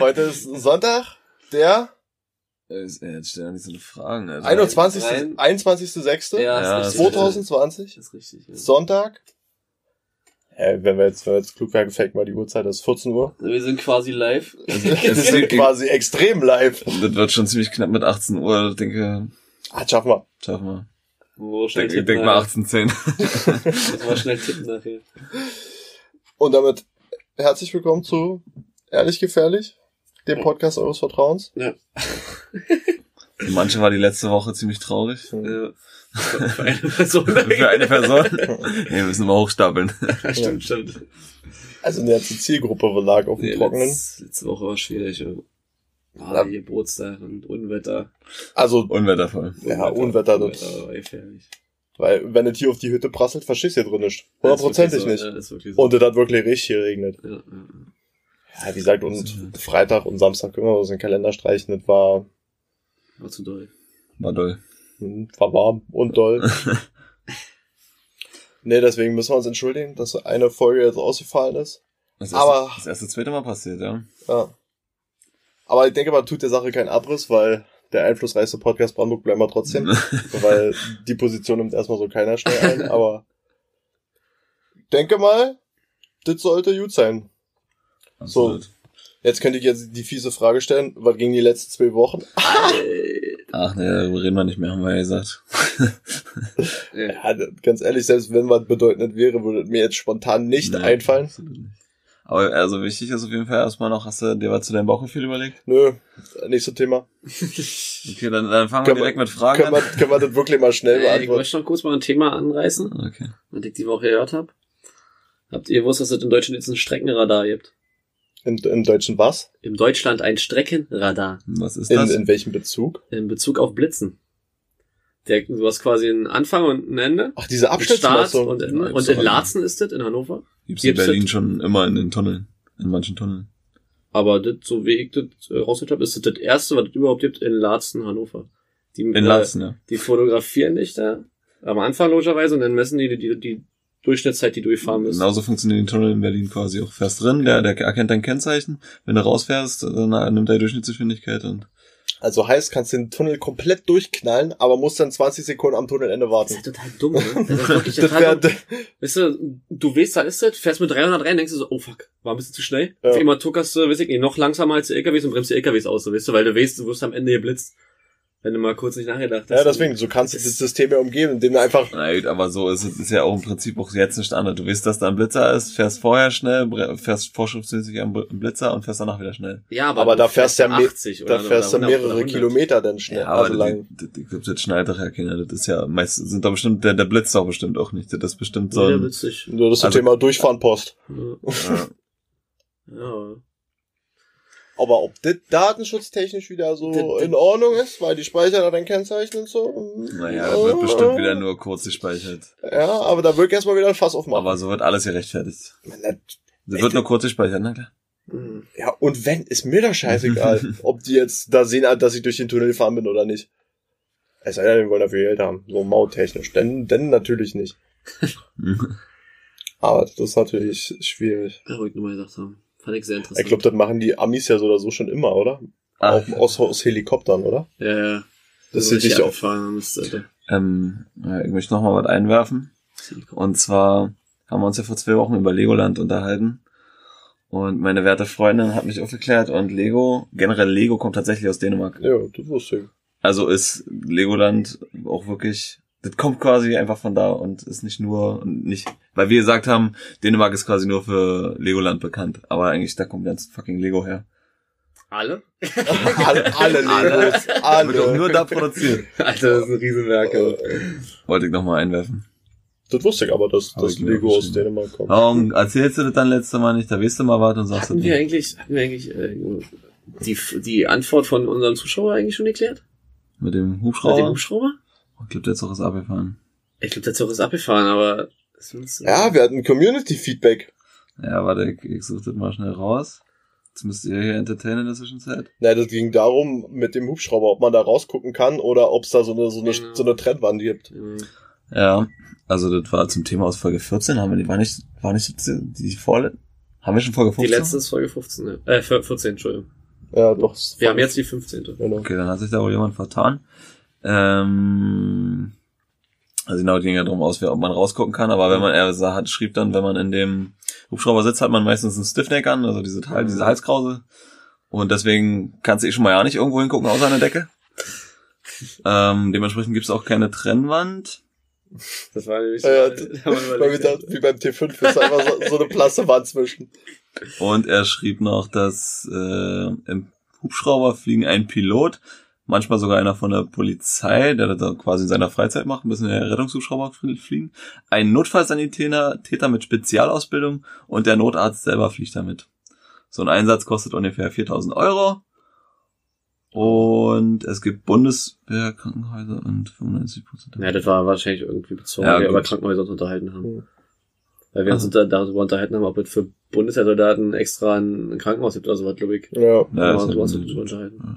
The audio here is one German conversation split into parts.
Heute ist Sonntag, der Äh, Jetzt stell doch nicht so eine Fragen. Alter. 21. rein. 21.06. Ja, Ja, ist richtig. 2020. Das ist richtig. Ja. Sonntag. Äh, wenn wir jetzt, wenn wir jetzt klug werden, fake mal die Uhrzeit, das ist 14 Uhr. Wir sind quasi live. Es Wir sind quasi extrem live. Das wird schon ziemlich knapp mit 18 Uhr. Ich denke, Ah, schaffen wir. schaffen wir. Wo Ich schnell tippen denk mal nachher. 18.10. Müssen wir schnell tippen nachher. Und damit herzlich willkommen zu Ehrlich Gefährlich, dem Podcast eures Vertrauens. Ja. Für manche war die letzte Woche ziemlich traurig. ja. Für eine Person. Für eine Person. Nee, wir müssen mal hochstapeln. Ja, stimmt, stimmt. Also eine ganze Zielgruppe lag auf dem Nee, Trockenen. letzte, letzte Woche war schwierig. Ja. Ja. Ah, Geburtstag und Unwetter. Also, Unwettervoll. ja, Unwetter, Unwetter war gefährlich. weil wenn es hier auf die Hütte prasselt, verstehst du hier drin nicht. Hundertprozentig nicht. Ja, ist wirklich so. Und es hat wirklich richtig geregnet. ja, ja, Ja, wie gesagt, und Freitag und Samstag können wir uns den Kalender streichen. Das war, war zu doll. War doll. hm, war warm und doll. nee, deswegen müssen wir uns entschuldigen, dass eine Folge jetzt ausgefallen ist. Das Aber- erste, das erste, zweite Mal passiert, ja. Ja. Aber ich denke, man tut der Sache keinen Abriss, weil der einflussreichste Podcast Brandenburg bleiben wir trotzdem. weil die Position nimmt erstmal so keiner schnell ein, aber ich denke mal, das sollte gut sein. Absolut. Jetzt könnte ich jetzt die fiese Frage stellen, was ging die letzten zwei Wochen? Ach nee, darüber reden wir nicht mehr, haben wir ja gesagt. Ja. Ganz ehrlich, selbst wenn was bedeutend wäre, würde mir jetzt spontan nicht Nee, einfallen. absolut nicht. Aber also wichtig ist auf jeden Fall erstmal noch, hast du dir was zu deinem Bauchgefühl überlegt? Nö, nächstes Thema. Okay, dann, dann fangen wir Können wir- direkt mit Fragen Können wir, an. können wir das wirklich mal schnell Äh, ich beantworten? möchte noch kurz mal ein Thema anreißen, Okay. was ich die Woche gehört habe. Habt ihr gewusst, dass es in Deutschland jetzt ein Streckenradar gibt? In, Im Deutschen was? In Deutschland ein Streckenradar Was ist In, das? in welchem Bezug? in Bezug auf Blitzen. Der, du hast quasi einen Anfang und ein Ende. Ach, diese Abschnittsmessung. und Ende. Ja, Und in Laatzen ist das, in Hannover. Gibt's in gibt's Berlin das- schon immer in den Tunneln. In manchen Tunneln. Aber das, so wie ich das äh, rausgehört habe, ist das das erste, was es überhaupt gibt in Laatzen, Hannover. Die, In äh, Laatzen, ja. Die fotografieren dich da am Anfang logischerweise und dann messen die die, die, die Durchschnittszeit, die du gefahren bist. Genauso funktionieren die Tunnel in Berlin quasi auch. Fährst drin, der, der erkennt dein Kennzeichen. Wenn du rausfährst, dann nimmt er die Durchschnittsgeschwindigkeit und Also heißt, kannst den Tunnel komplett durchknallen, aber musst dann 20 Sekunden am Tunnelende Das warten. ist halt total dumm, ne? Das ist wirklich Das total dumm. Weißt du, du weißt, da ist das, fährst mit 300 rein, denkst du so, oh fuck, war ein bisschen zu schnell. Ja. Auf einmal tuckerst du, weiß ich nicht, noch langsamer als die LKWs und bremst die LKWs aus, so, weißt du, weil du weißt, du wirst am Ende geblitzt. Wenn du mal kurz nicht nachgedacht hast. ja, deswegen, so kannst du das System ja umgehen, indem du einfach, Na gut, aber so ist es ist ja auch im Prinzip auch jetzt nicht anders. Du weißt, dass da ein Blitzer ist, fährst vorher schnell, fährst vorschriftsmäßig am Bl- Blitzer und fährst danach wieder schnell. Ja, aber, aber du da fährst du ja, me- 80 da fährst 100 mehrere oder 100. Kilometer dann schnell, aber also lang. die, die, das schneidet doch ja keiner. Das ist ja meist sind da bestimmt, der, der blitzt auch bestimmt auch nicht. Das ist bestimmt so Ja, ein, witzig. Nur das Also- Thema Durchfahren Post. Ja. ja, ja. Aber ob das datenschutztechnisch wieder so Das- das- in Ordnung ist, weil die speichern da dein Kennzeichen und so. mm, naja, das wird bestimmt wieder nur kurz gespeichert. Ja, aber da wird erstmal wieder ein Fass aufmachen. Aber so wird alles gerechtfertigt. Das- Das wird nur kurz gespeichert, na klar. Mhm. Ja, und wenn, ist mir doch scheißegal, ob die jetzt da sehen, dass ich durch den Tunnel gefahren bin oder nicht. Es sei denn, die wollen dafür Geld haben. So mauttechnisch. Denn, denn natürlich nicht. Aber das ist natürlich schwierig. Ja, ruhig nochmal gesagt haben. Fand ich sehr interessant. Ich glaube, das machen die Amis ja so oder so schon immer, oder? Ah, Auch aus, aus Helikoptern, oder? ja, ja. Das So ist nicht abgefahren müsste. ähm, ja, ich möchte noch mal was einwerfen. Und zwar haben wir uns ja vor zwei Wochen über Legoland unterhalten. Und meine werte Freundin hat mich aufgeklärt und Lego, generell Lego kommt tatsächlich aus Dänemark. Ja, das wusste ich. Also ist Legoland auch wirklich, das kommt quasi einfach von da und ist nicht nur, nicht, weil wir gesagt haben, Dänemark ist quasi nur für Legoland bekannt. Aber eigentlich, da kommt ganz fucking Lego her. Alle? alle, alle Legos, Wird auch alle. nur da produziert. Alter, das ist ein Riesenwerk. ey. Wollte ich noch mal einwerfen. Das wusste ich aber, dass das Lego aus. Dänemark kommt. Warum erzählst du das dann letzte Mal nicht? Da weißt du mal was und sagst du Hatten wir nicht. eigentlich, hatten wir eigentlich äh, die, die Antwort von unserem Zuschauer eigentlich schon geklärt? Mit dem Mit dem Hubschrauber? Ich glaube, der Zug ist abgefahren. Ich glaube, der Zug ist abgefahren, aber Ja, wir hatten Community-Feedback. Ja, warte, ich, ich suche das mal schnell raus. Jetzt müsst ihr hier entertainen in der Zwischenzeit. Na, das ging darum mit dem Hubschrauber, ob man da rausgucken kann oder ob es da so eine, so eine, Genau. so eine Trennwand gibt. Mhm. Ja, also das war zum Thema aus Folge 14. Haben wir die, war nicht, war nicht die, die vorletzte? Haben wir schon Folge Die 15? letzte ist Folge 15, ne? Äh, 14, Entschuldigung. Ja, doch. Wir haben jetzt die 15. Genau. Okay, dann hat sich da wohl jemand vertan. Ähm, also genau, ging ja darum aus, ob man rausgucken kann, aber wenn man, er sah- hat, schrieb dann, wenn man in dem Hubschrauber sitzt, hat man meistens einen Stiffneck an, also diese Teil, diese Halskrause. Und deswegen kannst du eh schon mal ja nicht irgendwo hingucken, außer an der Decke. ähm, dementsprechend gibt's auch keine Trennwand. Das war nämlich Ja, ja, Weil wir überlegt, da, wie beim T5 ist einfach so, so eine Plastikwand zwischen. Und er schrieb noch, dass äh, im Hubschrauber fliegen ein Pilot, manchmal sogar einer von der Polizei, der das dann quasi in seiner Freizeit macht, ein bisschen der Rettungshubschrauber fl- fliegen, ein Notfallsanitäter Täter mit Spezialausbildung und der Notarzt selber fliegt damit. So ein Einsatz kostet ungefähr 4000 Euro. Und es gibt Bundeswehrkrankenhäuser und 95 Prozent. Ja, das war wahrscheinlich irgendwie bezogen, Ja, weil wir über Krankenhäuser unterhalten haben. Mhm. Weil wir uns Also- darüber unterhalten haben, ob es für Bundeswehrsoldaten extra ein, Krankenhaus gibt oder sowas, glaube ich. Ja. Ja, Ja, ist du halt hast ein- uns unterhalten. Ja.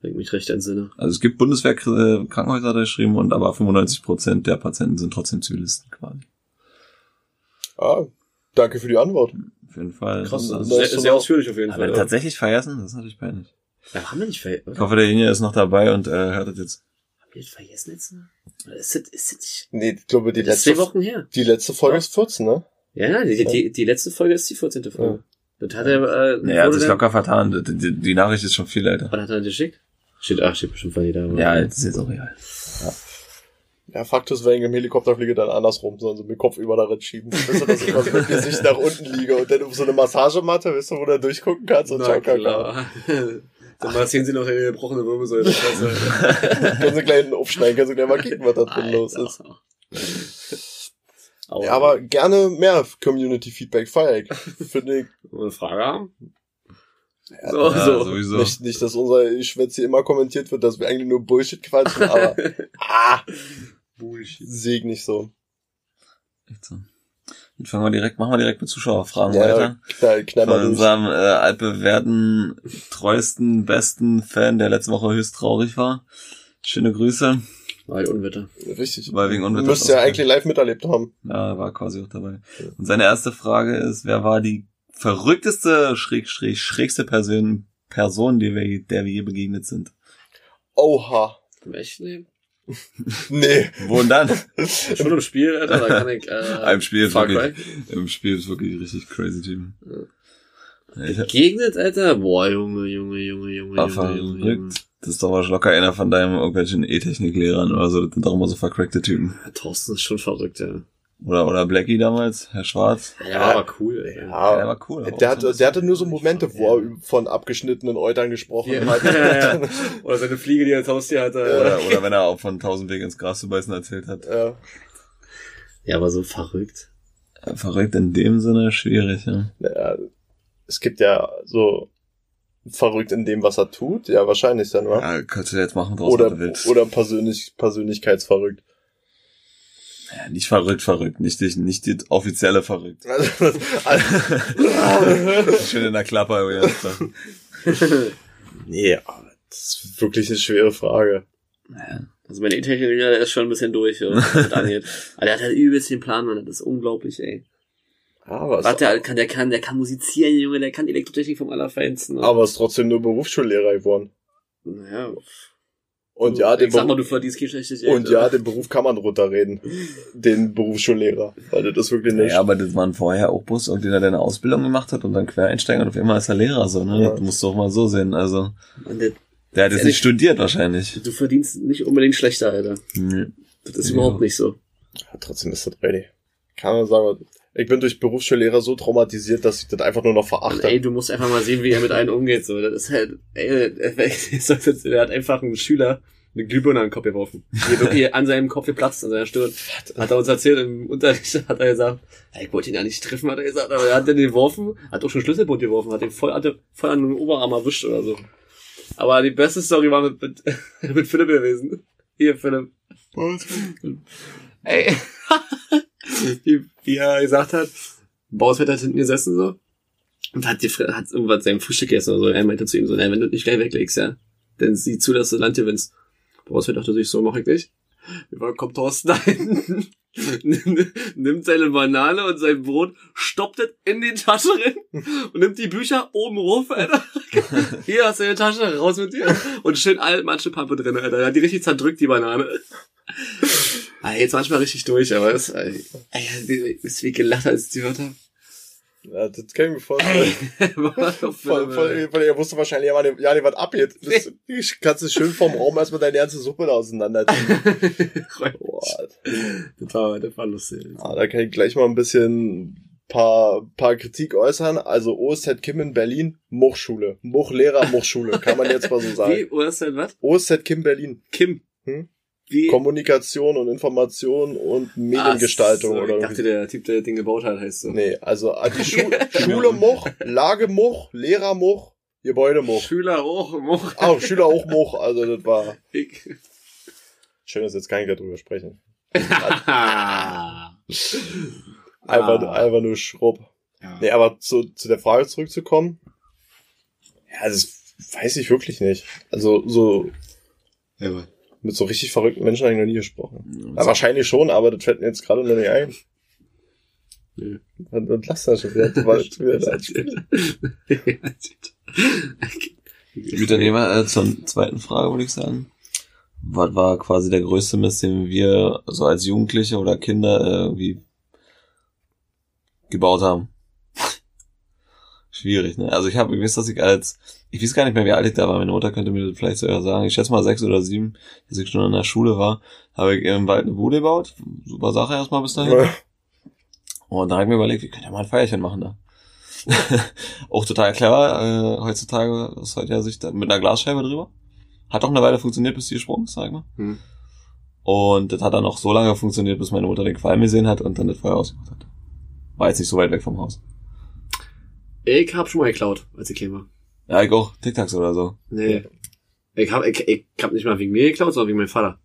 Wenn ich mich recht entsinne. Also es gibt Bundeswehr-Krankenhäuser da geschrieben und aber 95 Prozent der Patienten sind trotzdem Zivilisten quasi. Ah, danke für die Antwort. Auf jeden Fall. Krass, Also, das Sehr, ist sehr ausführlich auf jeden aber Fall. tatsächlich vergessen, das ist natürlich peinlich. Ja, haben wir nicht vergessen. Ich hoffe, derjenige ist noch dabei und äh, hört das jetzt. Haben wir das vergessen jetzt? Oder Ist das, ist das nicht? Nee, ich glaube, die Das ist letzte, zwei Wochen her. die letzte Folge ist 14, ne? Ja, ja, die, die, die letzte Folge ist die 14. Folge. Das hat er, äh, wurde sich dann- locker vertan. Die, die, die Nachricht ist schon viel älter. Wann hat er das geschickt? Steht, ach, steht bestimmt von jeder. Ja, das ist jetzt auch real. Ja, Fakt ist, wenn ich im Helikopter fliege, dann andersrum, sollen sie mir Kopf über darin schieben. Weißt du, dass ich mit Gesicht nach unten liege und dann um so eine Massagematte, weißt du, wo du durchgucken kannst und Na klar. Dann mal sehen sie noch eine gebrochene Wirbelsäule. Können sie gleich aufschneiden, können sie gleich mal kicken, was da drin los ist. Aber, Ja, aber gerne mehr Community-Feedback, feier ich. Finde ich. eine Frage haben? So, Ja, so. sowieso. Nicht, nicht, dass unser Schwätz hier immer kommentiert wird, dass wir eigentlich nur Bullshit quatschen, aber ah, Bullshit. sehe ich nicht so. Echt so. Jetzt fangen wir direkt, machen wir direkt mit Zuschauerfragen Ja, weiter. knall, knall Von unserem äh, altbewährten, treuesten, besten Fan, der letzte Woche höchst traurig war. Schöne Grüße. Weil Unwetter. Richtig. Weil wegen Unwetter Müsst ihr ja eigentlich live miterlebt haben. Ja, er war quasi auch dabei. Und seine erste Frage ist, wer war die verrückteste, schräg, schräg, schrägste Person, Person, die wir, der wir je begegnet sind? Oha. Im echten Leben? Nee. Wo denn dann? Schon im Spiel, Alter, da kann ich, äh, Im Spiel ist wirklich, im Spiel ist wirklich richtig crazy Team. Ja, Ich hab, Gegnet, Alter? Boah, Junge, Junge, Junge, Junge, war Junge, Junge, Junge. verrückt. Das ist doch wahrscheinlich locker einer von deinen irgendwelchen E-Technik-Lehrern oder so. Das sind doch immer so vercrackte Typen. Ja, Thorsten ist schon verrückt, ja. Oder, oder Blackie damals, Herr Schwarz. Ja, der war aber cool, Alter. Ja, der Ja. war cool. aber Der hatte, der hatte nur so Momente, wo er von abgeschnittenen Eutern gesprochen Ja. hat. Ja, ja. Oder seine Fliege, die als Haustier hatte. Oder, oder wenn er auch von tausend Wege ins Gras zu beißen erzählt hat. Ja. Ja, aber so verrückt. Ja, Verrückt in dem Sinne, schwierig, ja. Naja, es gibt ja so verrückt in dem, was er tut. Ja, wahrscheinlich dann, wa? Ja, kannst du jetzt machen draus, Oder, was du willst. oder persönlich, persönlichkeitsverrückt. Ja, nicht verrückt, verrückt. Nicht die, nicht die offizielle verrückt. Also, also, Schön in der Klappe. Ja. nee, aber das ist wirklich eine schwere Frage. Naja. Also mein E-Techniker, der ist schon ein bisschen durch, ja, was angeht. Aber der hat halt übelst den Plan, Mann. Das ist unglaublich, ey. Aber Was der kann, der kann, der kann musizieren, Junge, der kann Elektrotechnik vom Allerfeinsten. ne? aber ist trotzdem nur Berufsschullehrer geworden. naja. Und ja, den ich sag mal, Beruf, du verdienst kein schlechtes Geld. und ja, den Beruf kann man runterreden. Den Berufsschullehrer. Weil das ist wirklich nicht. Ja, aber das waren vorher auch bloß irgendjemand, der eine Ausbildung gemacht hat und dann Quereinsteiger und auf einmal ist er Lehrer, so, ne? Ja. Das musst du auch mal so sehen. Also, Und der, der hat jetzt nicht studiert wahrscheinlich. du verdienst nicht unbedingt schlechter, Alter. Nee. Das ist Ja. überhaupt nicht so. Ja, trotzdem ist das ready. Kann man sagen, ich bin durch Berufsschullehrer so traumatisiert, dass ich das einfach nur noch Und verachte. ey, du musst einfach mal sehen, wie er mit einem umgeht, so. Das ist halt, ey, der hat einfach einen Schüler eine Glühbirne an den Kopf geworfen. Die wirklich an seinem Kopf geplatzt, an seiner Stirn. Hat er uns erzählt, im Unterricht hat er gesagt, ey, ich wollte ihn ja nicht treffen, hat er gesagt, aber er hat den geworfen, hat auch schon Schlüsselbund geworfen, hat den voll, hatte voll an den Oberarm erwischt oder so. Aber die beste Story war mit, mit, mit Philipp gewesen. Hier, Philipp. Ey. wie, wie er gesagt hat, Bausfeld hat hinten gesessen so. Und hat, die, hat irgendwas seinem Frühstück gegessen oder so. Er meinte zu ihm so, ey, wenn du nicht gleich weglegst, ja, dann sieh zu, dass du Land gewinnst. Bausfeld dachte sich so, mach ich nicht. War, kommt Thorsten hinten? nimmt seine Banane und sein Brot, stoppt es in die Tasche rein und nimmt die Bücher oben ruf, Alter. Hier hast du deine Tasche, raus mit dir. Und schön alt Matschepampe drin, Alter. Er hat die richtig zerdrückt, die Banane. Ah, jetzt manchmal richtig durch, aber es, ey, ist wie gelacht, als die Wörter. Ja, das kann ich mir vorstellen. voll, voll, weil er wusste wahrscheinlich, ja, ja, nee, was. Das, ich kannst du schön vom Raum erstmal deine ganze Suppe da auseinanderziehen. Boah, das war, das war lustig. Ah, da kann ich gleich mal ein bisschen paar, paar Kritik äußern. Also OSZ Kim in Berlin, Muchschule. Muchlehrer, Muchschule. Kann man jetzt mal so sagen. Wie? OSZ was? OSZ Kim Berlin. Kim. Hm? Wie? Kommunikation und Information und Mediengestaltung. so, oder ich dachte, der Typ, der das Ding gebaut hat, heißt so. Nee, also ah, die Schu Schule Much, Lage Much, Lehrer Much, Gebäude Much. Schüler hoch, hoch. Auch Schüler auch Much, also das war. Ich. Schön, dass jetzt ich darüber sprechen. Ah. Einfach, Ah. einfach nur Schrubb. Ja. Nee, aber zu, zu der Frage zurückzukommen. Ja, das weiß ich wirklich nicht. Also so Ja, mit so richtig verrückten Menschen habe ich noch nie gesprochen. Ja, wahrscheinlich schon, aber das fällt mir jetzt gerade noch nicht ein. Nö. Und, und lass das schon wieder. Das war jetzt wieder Spiel. Gut, dann gehen wir äh, zur zweiten Frage, würde ich sagen. Was war quasi der größte Mist, den wir so als Jugendliche oder Kinder äh, irgendwie gebaut haben? Schwierig, ne? Also ich habe gewusst, dass ich als, ich weiß gar nicht mehr, wie alt ich da war, meine Mutter könnte mir das vielleicht sogar sagen, ich schätze mal sechs oder sieben, als ich schon in der Schule war, habe ich im Wald eine Bude gebaut. Super Sache erstmal bis dahin. Und da habe ich mir überlegt, wir können ja mal ein Feierchen machen da. auch total clever, äh, heutzutage aus heutiger Sicht mit einer Glasscheibe drüber. Hat auch eine Weile funktioniert, bis die gesprungen ist, sag ich mal. Hm. Und das hat dann auch so lange funktioniert, bis meine Mutter den Qualm gesehen hat und dann das Feuer ausgemacht hat. War jetzt nicht so weit weg vom Haus. Ich hab schon mal geklaut, als ich käme. Ja, ich auch. Tic-Tacs oder so. Nee. Ich hab, ich, ich hab nicht mal wegen mir geklaut, sondern wegen meinem Vater.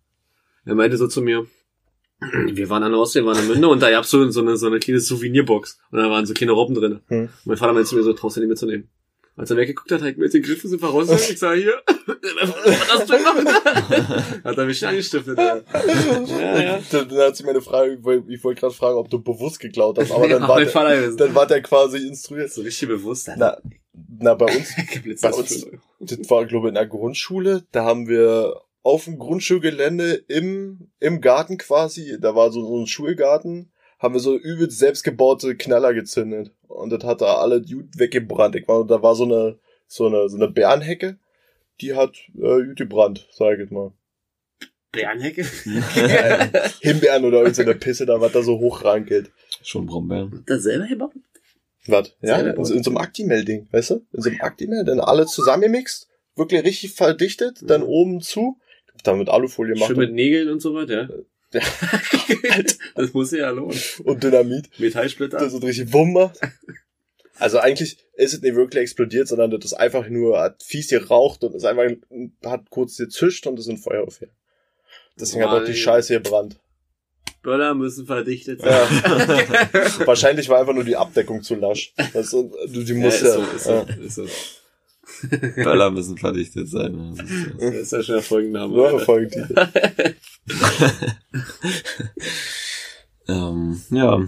Er meinte so zu mir, wir waren an der Ostsee, waren in Münde und da gab's so, so eine, so eine kleine Souvenirbox. Und da waren so kleine Robben drin. Hm. Mein Vater meinte zu mir so, traust du die mitzunehmen? Als er weggeguckt hat, hat ich mir den Griff sind wir raus. Ich sag hier, was hast du gemacht? hat er mich angestiftet. Ja, ja. ja. Dann, dann hat sie meine Frage, ich wollte- gerade fragen, ob du bewusst geklaut hast, aber dann, Ja, war, der, dann war der quasi instruiert. so richtig bewusst. Na, na, bei uns, bei uns- das war, glaube ich, in der Grundschule, da haben wir auf dem Grundschulgelände im, im Garten quasi, da war so, so ein Schulgarten, haben wir so übelst selbstgebaute Knaller gezündet. Und das hat da alle gut weggebrannt. Ich war, da war so eine, so eine, so eine Bärenhecke, die hat äh, gut gebrannt, sag ich jetzt mal. Bärenhecke? Himbeeren oder irgendeine Pisse, da was da so hochrankelt. Schon Brombeeren. Das selber gebaut? Was? Ja, in, so- in so einem Actimel-Ding, weißt du? In so einem Actimel, dann alles zusammengemixt, wirklich richtig verdichtet, dann oben zu, dann mit Alufolie Schön machen mit Nägeln und so was, ja? Das muss ja lohnen. und Dynamit, Metallsplitter. das so richtig Wumm macht. Also eigentlich ist es nicht wirklich explodiert, sondern das ist einfach nur, hat fies geraucht und ist einfach, hat kurz gezischt und ist in Feuer aufgehört. Deswegen hat auch die Mann. Scheiße gebrannt. Böller müssen verdichtet sein. Ja. Wahrscheinlich war einfach nur die Abdeckung zu lasch. Das, du, die musst ja, so, ist so, ja. ist so. Böller müssen verdichtet sein. Das ist ja schon der Folgenname. Folgentitel. ähm, ja.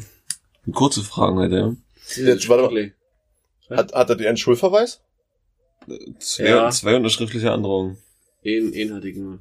Kurze Fragen heute, ja. Jetzt, warte mal. Hat, hat er dir einen Schulverweis? Zwei, Ja. zwei unterschriftliche Androhungen. Einen, einen hatte ich nur.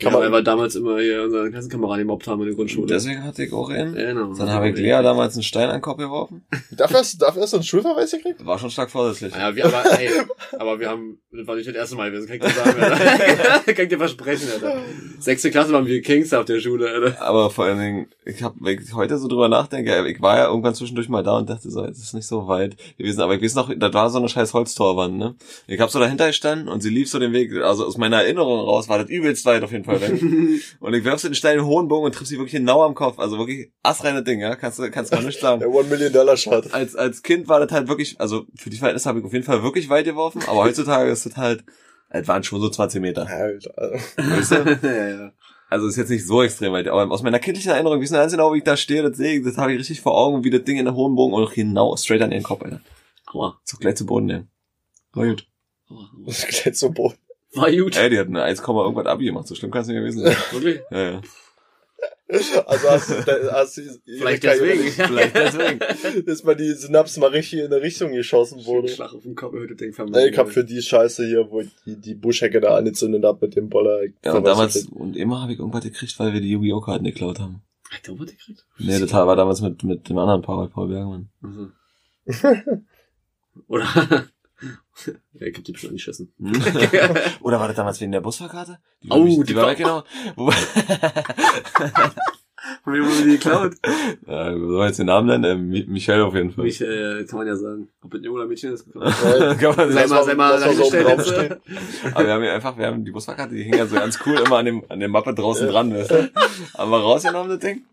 Kann ja, man- weil wir damals immer hier unseren Klassenkameraden gemobbt haben in der Grundschule. Deswegen hatte ich auch einen. Genau. Dann habe ich Lea damals einen Stein an den Kopf geworfen. Dafür hast, dafür hast du einen Schulverweis gekriegt? War schon stark vorsätzlich. Ja, wir, aber, ey, aber wir haben, das war nicht das erste Mal gewesen, kann ich dir sagen, Alter. kann ich dir versprechen, Alter. Sechste Klasse waren wir Kings auf der Schule, Alter. Aber vor allen Dingen, ich habe, wenn ich heute so drüber nachdenke, ich war ja irgendwann zwischendurch mal da und dachte so, jetzt ist nicht so weit gewesen. Aber ich weiß noch, da war so eine scheiß Holztorwand, ne? Ich habe so dahinter gestanden und sie lief so den Weg, also aus meiner Erinnerung raus war das übelst weit auf jeden Fall weg. und ich werf so den den hohen Bogen und triff sie wirklich genau am Kopf. Also wirklich astreine Ding, ja? Kannst du, kannst du mal nicht sagen. Der One Million Dollar Shot. als, als Kind war das halt wirklich, also für die Verhältnisse habe ich auf jeden Fall wirklich weit geworfen, aber heutzutage ist das halt, es waren schon so 20 Meter. Alter. Weißt du? ja, ja. Also ist jetzt nicht so extrem weit, aber aus meiner kindlichen Erinnerung, wie es ganz genau, wie ich da stehe, das sehe ich, das habe ich richtig vor Augen, wie das Ding in der hohen Bogen und genau straight an ihren Kopf, Alter. Aua. So gleich zu Boden nehmen. War gut. Aua. Das ist gleich so Boden. War gut. Ey, die hat eine 1, irgendwas Abi gemacht, so schlimm kann es nicht gewesen sein. Wirklich? Ja, ja. Also hast, du- da- hast du Vielleicht Karriere deswegen. Vielleicht deswegen. dass mal die Synapsen mal richtig in eine Richtung geschossen wurde. Schlag auf den Kopf, Ding Nee, ich hab für die Scheiße hier, wo ich die, die Buschhecke da angezündet hab mit dem Boller. Ja, und damals, und immer habe ich irgendwas gekriegt, weil wir die Yu-Gi-Oh! Karten geklaut haben. Hat der was gekriegt? Nee, das war damals mit, mit dem anderen Paul, Paul Bergmann. Mhm. Oder? ja, ich hab die bestimmt angeschissen. Oder war das damals wegen der Busfahrkarte? Die, Oh, die, die die war war- weggenommen. Wo, Wie wurde die geklaut? ja, soll man jetzt den Namen nennen? Ähm, Mi- Michael auf jeden Fall. Mich, äh, kann man ja sagen. Ob ein Junge oder Mädchen ist. Ja, Kann man Sei mal, sei mal mal so stehen. Aber wir haben ja einfach, wir haben die Busfahrkarte, die hing ja so ganz cool immer an dem, an der Mappe draußen dran, weißt du? Haben wir rausgenommen, das Ding.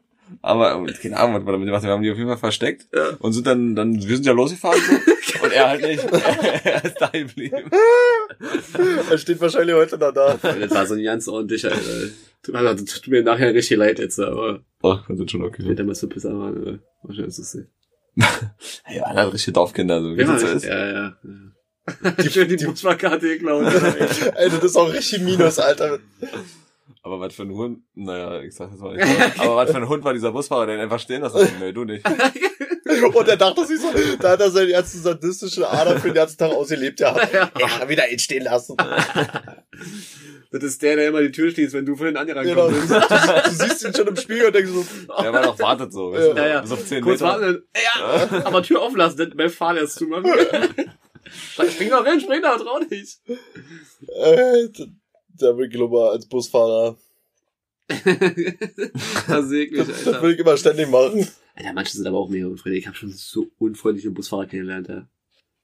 Aber, keine Ahnung, was wir damit gemacht haben. Wir haben die auf jeden Fall versteckt. Ja. Und sind dann, dann, wir sind ja losgefahren, so. Und er halt nicht. er ist da geblieben. Er steht wahrscheinlich heute noch da. Das war so ein ganz ordentlicher, äh, tut, mir- das tut mir nachher richtig leid jetzt, aber Ach, das ist schon okay. wenn der mal so Pisser war, äh, wahrscheinlich ist es so. Hey, waren halt richtige Dorfkinder, so wie Ja, das so ist. ja, ja. ja. Schön die Busplakate geklaut. Ey, das ist auch richtig Minus, Alter. Aber was für ein Hund, naja, ich sag das mal nicht. Aber was für ein Hund war dieser Busfahrer, der ihn einfach stehen lassen hat? Nee, du nicht. Und er dachte sich so, da hat er seine ganze sadistische Ader für den ganzen Tag ausgelebt, ja. Ja, wieder ihn stehen lassen. Das ist der, der immer die Tür schließt, wenn du vorhin angerannt Genau. Du, kommst. du siehst ihn schon im Spiegel und denkst so, Der war doch wartet so, weißt du? Ja, ja. Bis auf 10 Kurz Meter. warten, ja, aber Tür auflassen, dann beim Fahren erst zumachen. spring doch rein, spring doch, trau dich. äh, der global als Busfahrer. das sehe ich mich, Das Alter. will ich immer ständig machen. Alter, manche sind aber auch mega unfreundlich. Ich habe schon so unfreundliche Busfahrer kennengelernt, ja.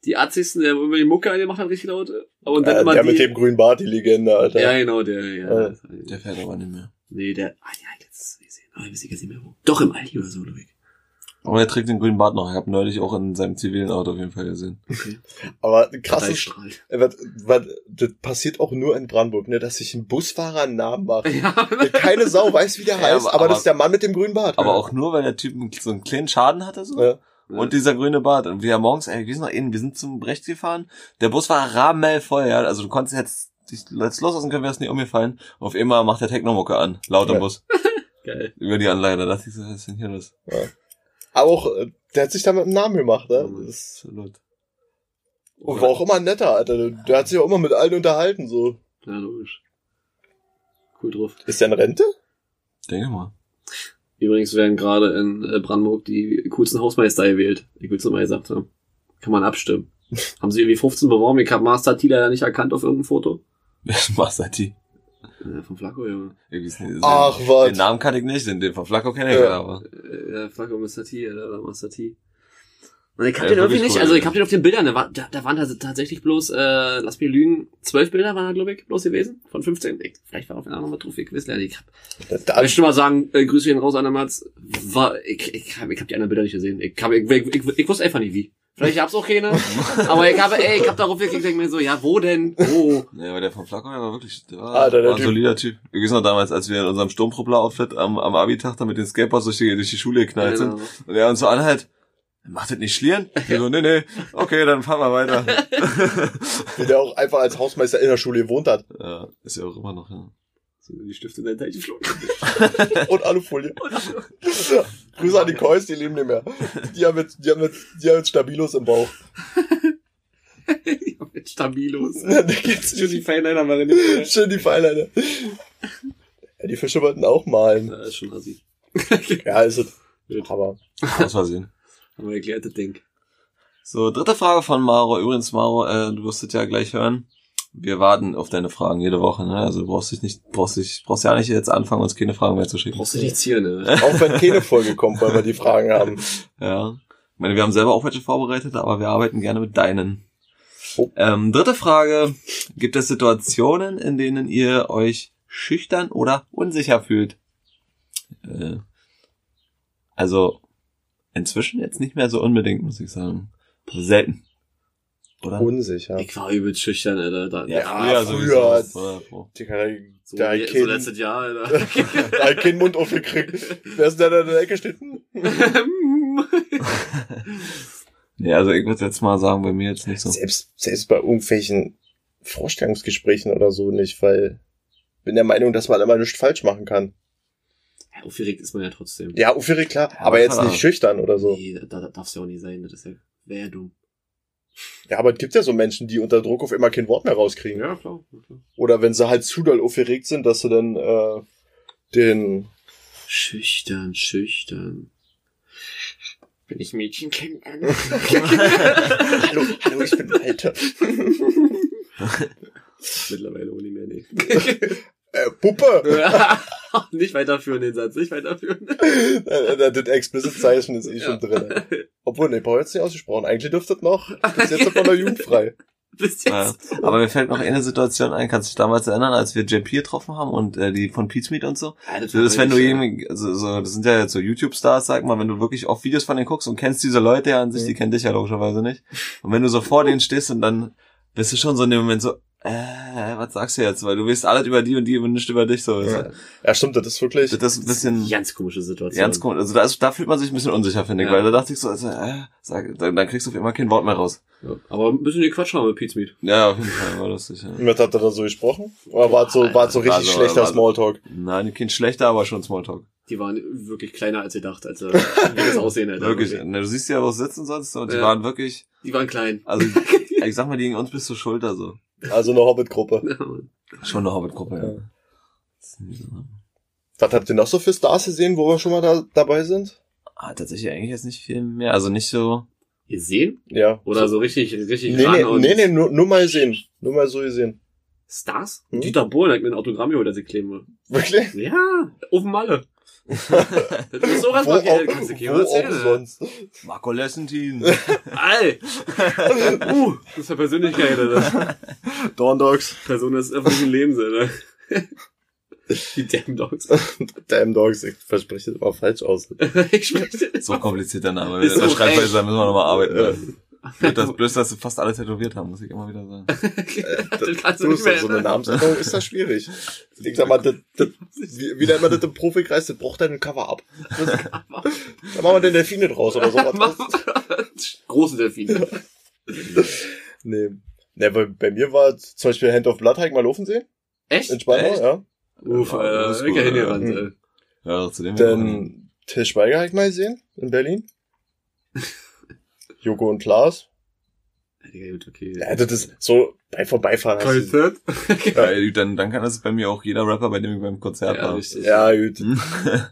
Die Arzigsten, der immer die Mucke angemacht hat, richtig laut. Und dann Äh, immer der die... mit dem grünen Bart, die Legende, Alter. ja, genau, der, ja. Der fährt aber nicht mehr. Nee, der, ah, ja, jetzt gesehen. Aber ich weiß nicht mehr wo. Doch im Aldi oder so, ich. Aber er trägt den grünen Bart noch. Ich habe neulich auch in seinem zivilen Auto auf jeden Fall gesehen. Okay. Aber krass ist, äh, was, was, das passiert auch nur in Brandenburg, ne, dass sich ein Busfahrer einen Namen macht. Ja, Keine Sau weiß, wie der Ja, heißt, aber- aber, aber- das ist der Mann mit dem grünen Bart. Aber auch nur, weil der Typ so einen kleinen Schaden hatte, so. Ja. Und dieser grüne Bart. Und wir haben morgens, ey, wir sind noch innen, wir sind zum rechts gefahren. Der Bus war rammelvoll, ja. Also du konntest jetzt dich jetzt loslassen können, wärst nicht umgefallen. Auf einmal macht der Technomucke an. Laut im Ja. Bus. geil. Über die Anleihe. Da dachte ich so, was ist denn hier los? Aber auch, äh, der hat sich damit einen Namen gemacht, ne? Das ist, Absolut. und war auch immer ein netter, Alter. Der hat sich auch immer mit allen unterhalten, so. Ja, logisch. Cool drauf. Ist der in Rente? Denke mal. Übrigens werden gerade in äh, Brandenburg die coolsten Hausmeister gewählt. Ich will es mal gesagt haben. Kann man abstimmen. Haben sie irgendwie 15 beworben? Ich habe Master T leider nicht erkannt auf irgendeinem Foto. Master T. Äh, von Flacco, nicht, Ach, was. den Namen kannte ich nicht, den, den von Flacco kenne ich Ja. ja. aber. Äh, ja, Flacco Mr. T, oder, Master T. Und ich hab Ja, den irgendwie nicht, cool, also ich hab den auf den Bildern, da, war, da, da waren da tatsächlich bloß, äh, lass mich lügen, zwölf Bilder waren da, glaube ich, bloß gewesen, von 15. Ich, vielleicht war auf den anderen mal drauf, ich weiß leider nicht. Ich hab, Da, ich schon mal sagen, äh, Grüße gehen raus an. War, ich, ich, hab, ich hab die anderen Bilder nicht gesehen. Ich, hab, ich, ich, ich, ich wusste einfach nicht wie. Vielleicht hab's auch keine. aber ich habe, ey, ich hab darauf wirklich gedacht, mir so, ja, wo denn? Wo? Ja, aber der von Flacco, der war wirklich, der war, Ah, der- war ein Typ. solider Typ. Wir wissen noch damals, als wir in unserem Sturmtruppler-Outfit am, am Abi-Tag da mit den Skateboards durch die, durch die Schule geknallt Genau. sind. Und er uns so anhält, macht das nicht schlieren? Wir so, nee, nee, okay, dann fahren wir weiter. der auch einfach als Hausmeister in der Schule gewohnt hat. ja, ist ja auch immer noch, ja. Sind die Stifte in dein Teil geflogen. Und Alufolie. Grüße an die Kois, die leben nicht mehr. Die haben jetzt, die haben jetzt, die haben jetzt Stabilos im Bauch. ja, mit Stabilos. Da geht's Schon die Feinliner nicht Schön die Pfeiler. Ja, die Fische wollten auch malen. Das ist schon assi. Ja, ist es. Gut. Aber Aus Versehen. Haben wir erklärt, das Ding. So, dritte Frage von Maro. Übrigens, Maro, äh, du wirst es ja gleich hören. Wir warten auf deine Fragen jede Woche, ne? Also du brauchst dich nicht, brauchst dich, brauchst ja nicht jetzt anfangen, uns keine Fragen mehr zu schicken. Brauchst du nicht zieren, ne? auch wenn keine Folge kommt, weil wir die Fragen haben. Ja. Ich meine, wir haben selber auch welche vorbereitet, aber wir arbeiten gerne mit deinen. Oh. Ähm, dritte Frage. Gibt es Situationen, in denen ihr euch schüchtern oder unsicher fühlt? Äh, also, inzwischen jetzt nicht mehr so unbedingt, muss ich sagen. Selten. Oder? Unsicher. Ich war übelst schüchtern, Alter. Da, Ja, früher früher. Ja, Bro. Digga, so, da wie, so Kind, letztes Jahr, Alter. da hat kein Mund aufgekriegt. Wer ist denn da in der Ecke steht? Hm. Nee, also ich würde jetzt mal sagen, bei mir jetzt nicht so. Selbst, selbst bei irgendwelchen Vorstellungsgesprächen oder so nicht, weil ich bin der Meinung, dass man immer nichts falsch machen kann. Ja, aufgeregt ist man ja trotzdem. Ja, aufgeregt, klar, aber jetzt nicht schüchtern oder so. Nee, da, da darf's ja auch nicht sein. Das ist ja, wäre ja dumm. Ja, aber es gibt ja so Menschen, die unter Druck auf immer kein Wort mehr rauskriegen. Ja, klar. Oder wenn sie halt zu doll aufgeregt sind, dass sie dann äh, den... Schüchtern, schüchtern. Wenn ich Mädchen kennenlerne. hallo, hallo, ich bin Alter. Mittlerweile ohne mehr, nee. Äh, Puppe! nicht weiterführen den Satz, nicht weiterführen. Äh, das Explicit-Zeichen ist eh schon drin. Obwohl, ne, brauche jetzt nicht ausgesprochen. Eigentlich dürfte das noch. Das ist jetzt von der Jugend frei. Bis Ja. jetzt. Aber mir fällt noch eine Situation ein, kannst du dich damals erinnern, als wir JP getroffen haben und äh, die von Pete's Meat und so? Ja, Das ist, wenn du war irgendwie, also, so, das sind ja jetzt so YouTube-Stars, sag mal, wenn du wirklich oft Videos von denen guckst und kennst diese Leute ja an sich, die kennen dich ja logischerweise nicht. Und wenn du so vor denen stehst und dann bist du schon so in dem Moment so, äh, was sagst du jetzt? Weil du weißt alles über die und die und nicht über dich so. Ja. Ja, stimmt, das ist wirklich... Das ist ein bisschen Ganz komische Situation. ganz komisch. Also da, ist, da fühlt man sich ein bisschen unsicher, finde ich, Ja. weil da dachte ich so, also, äh, sag, dann, dann kriegst du auf immer kein Wort mehr raus. Ja. Aber ein bisschen die Quatsch haben mit Pete's Meat. Ja, auf jeden Fall war lustig. Ja. Mit hat er da so gesprochen? Oder war es so, war es so richtig Also, schlechter also- Smalltalk? Nein, kein schlechter, aber schon Smalltalk. Die waren wirklich kleiner als gedacht, als äh, wie das Aussehen Alter. Wirklich. Ne, du siehst ja, wo sie sitzen sonst und die Ja. waren wirklich, Die waren klein. also ich sag mal, die gegen uns bis zur Schulter so. Also eine Hobbit-Gruppe. Schon eine Hobbit-Gruppe, ja. Ja. Was habt ihr noch so für Stars gesehen, wo wir schon mal da, dabei sind? Ah, tatsächlich eigentlich jetzt nicht viel mehr. Also nicht so. Ihr sehen? Ja. Oder so richtig, richtig Nee, nee, ran und nee, nee nur, nur mal sehen. Nur mal so gesehen. Stars? Hm? Dieter Bohlen hat mir ein Autogramm geholt, als ich kleben will. Wirklich? Ja, auf dem Malle. Das ist so ganz Wo, Geld, kannst du wo Kino erzählen. sonst. Marco Lessentin. Ey! uh, das ist ja Persönlichkeit, Alter. Dawn Dogs. Person des öffentlichen Lebens, Alter. Die Damn Dogs. Damn Dogs. Ich verspreche das immer falsch aus. ich spreche So komplizierter Name. Ist Wenn der so Schreibweise, echt. da müssen wir nochmal arbeiten. Ja. Blöd, dass, dass sie fast alle tätowiert haben, muss ich immer wieder sagen. das kannst du nicht so, mehr so eine. Namensänderung ist da schwierig. Ich sag mal, das, das, wie, wie nennt man das im Profikreis, das braucht ein Cover ab. Da machen wir den Delfine draus oder sowas. Große Delfine. nee. Nee, bei, bei mir war zum Beispiel Hand of Blood, ich mal laufen sehen. Echt? In Spandau, Echt? ja. Uff, Ja, Alter. das ist gut, hingerannt, ja. ey. Ja, zu dem Dann Till Schweiger hab ich mal gesehen, in Berlin. Joko und Klaas. Ja, gut, okay. Ja, das ist so bei Vorbeifahren. Konzert? ja, ey, dann, dann kann das bei mir auch jeder Rapper, bei dem ich beim Konzert Ja, war. richtig. Ja, gut. Hm?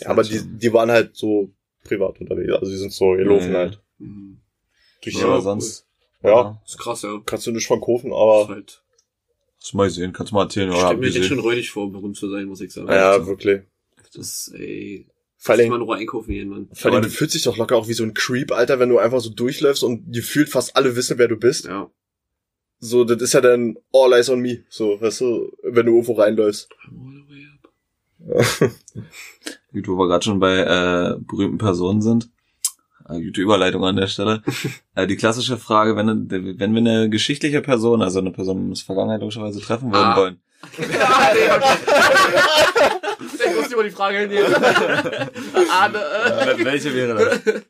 Ja, aber die, die waren halt so privat unterwegs. Also die sind so gelaufen Mhm. halt. Mhm. Durch Ja, ja, aber sonst. ja, Ist krass, ja. kannst du nicht von kaufen, Ist aber halt, Hast du mal sehen, kannst du mal erzählen, ich oder stelle hab mir jetzt schon räudig vor, berühmt zu sein, muss ich sagen. ja, wirklich. Das, ey, Vor allem, mal in Ruhe einkaufen gehen, Mann. vor allem, du fühlst dich doch locker auch wie so ein Creep, Alter, wenn du einfach so durchläufst und gefühlt fast alle wissen, wer du bist. Ja. So, das ist ja dann all eyes on me. So, weißt du, wenn du irgendwo reinläufst. I'm all the way up. Gut, wo wir gerade schon bei äh, berühmten Personen sind. Äh, gute Überleitung an der Stelle. äh, die klassische Frage, wenn, wenn wir eine geschichtliche Person, also eine Person aus der Vergangenheit logischerweise treffen würden Ah. wollen. Ich muss über die Frage hinnehmen. Arne, äh. Wel- Welche wäre das?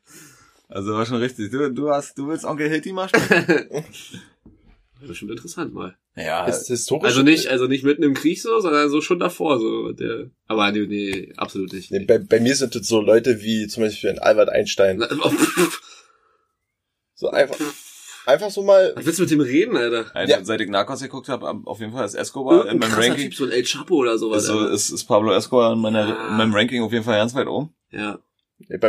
Also war schon richtig. Du, du hast, du willst Onkel Hitty mal spielen? Bestimmt interessant mal. Ja, Ist historisch. Also nicht, also nicht mitten im Krieg so, sondern so schon davor, so, der, aber nee, nee absolut nicht. Nee, bei, bei mir sind das so Leute wie zum Beispiel ein Albert Einstein. Oh, So einfach, einfach so mal. Was willst du mit dem reden, Alter? also, Ja. seit ich Narcos geguckt habe, auf jeden Fall ist Escobar in Ein meinem krasser Ranking. Typ, so ein El Chapo oder sowas. Ist, so, Alter. ist, ist Pablo Escobar in, meiner, Ah. in meinem Ranking auf jeden Fall ganz weit oben. ja,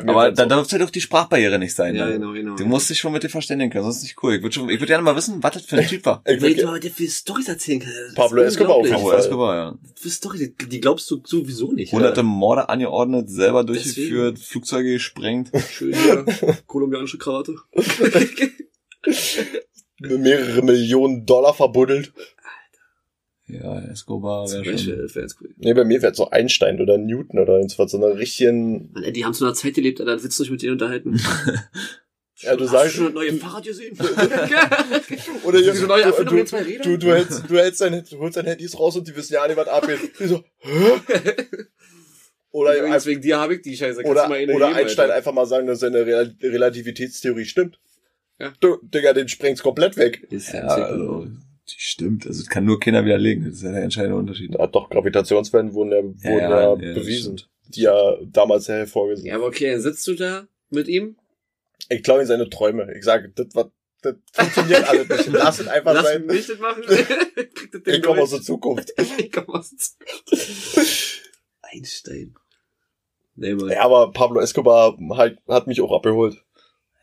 Aber da darf halt auch die Sprachbarriere nicht sein. ja, ne? genau, genau. Du musst dich schon mit dir verständigen können, sonst ist nicht cool. Ich würde schon, ich würde gerne mal wissen, was das für ein Typ war. ich Weil würd, du heute für Stories erzählen ist Pablo Escobar auf jeden Pablo Fall. Escobar, ja. Für Story, die, glaubst du sowieso nicht. Hunderte Alter. Morde angeordnet, selber durchgeführt, Flugzeuge gesprengt. Schön hier, kolumbianische Krawatte. mehrere Millionen Dollar verbuddelt. Ja, Escobar wäre Beispiel, schon. wär jetzt cool. Nee, bei mir wäre so Einstein oder Newton oder irgendwas, so einer richtigen, die haben zu einer Zeit gelebt, Alter, willst du dich mit denen unterhalten? Ja, du Hast sagst- schon das neue Fahrrad gesehen? oder Diese neue du, Erfindung du, zwei Rädern? du, du hältst, du hältst dein, du holst dein Handys raus und die wissen ja nicht, was abgeht. Die so, hä? Oder, Übrigens, wegen dir habe ich die Scheiße. Kannst oder, du mal eine oder Einstein Alter? einfach mal sagen, dass seine Relativitätstheorie stimmt. Ja. Du, Digga, den sprengt's komplett weg. Ist Ja, also, Die stimmt. Also, das kann nur Kinder widerlegen. Das ist ja der entscheidende Unterschied. Ja, doch, Gravitationswellen wurden ja, wurden ja, ja, ja, bewiesen. Die ja damals ja hervorgesehen. Ja, aber okay, dann sitzt du da mit ihm. Ich glaube in seine Träume. Ich sage, das, was, das funktioniert alles nicht. Lass es einfach Lass sein. ihn nicht das machen. Das Ich komme aus der Zukunft. ich komm aus der Zukunft. Einstein. Nee, Mann. Ja, aber Pablo Escobar halt, hat mich auch abgeholt.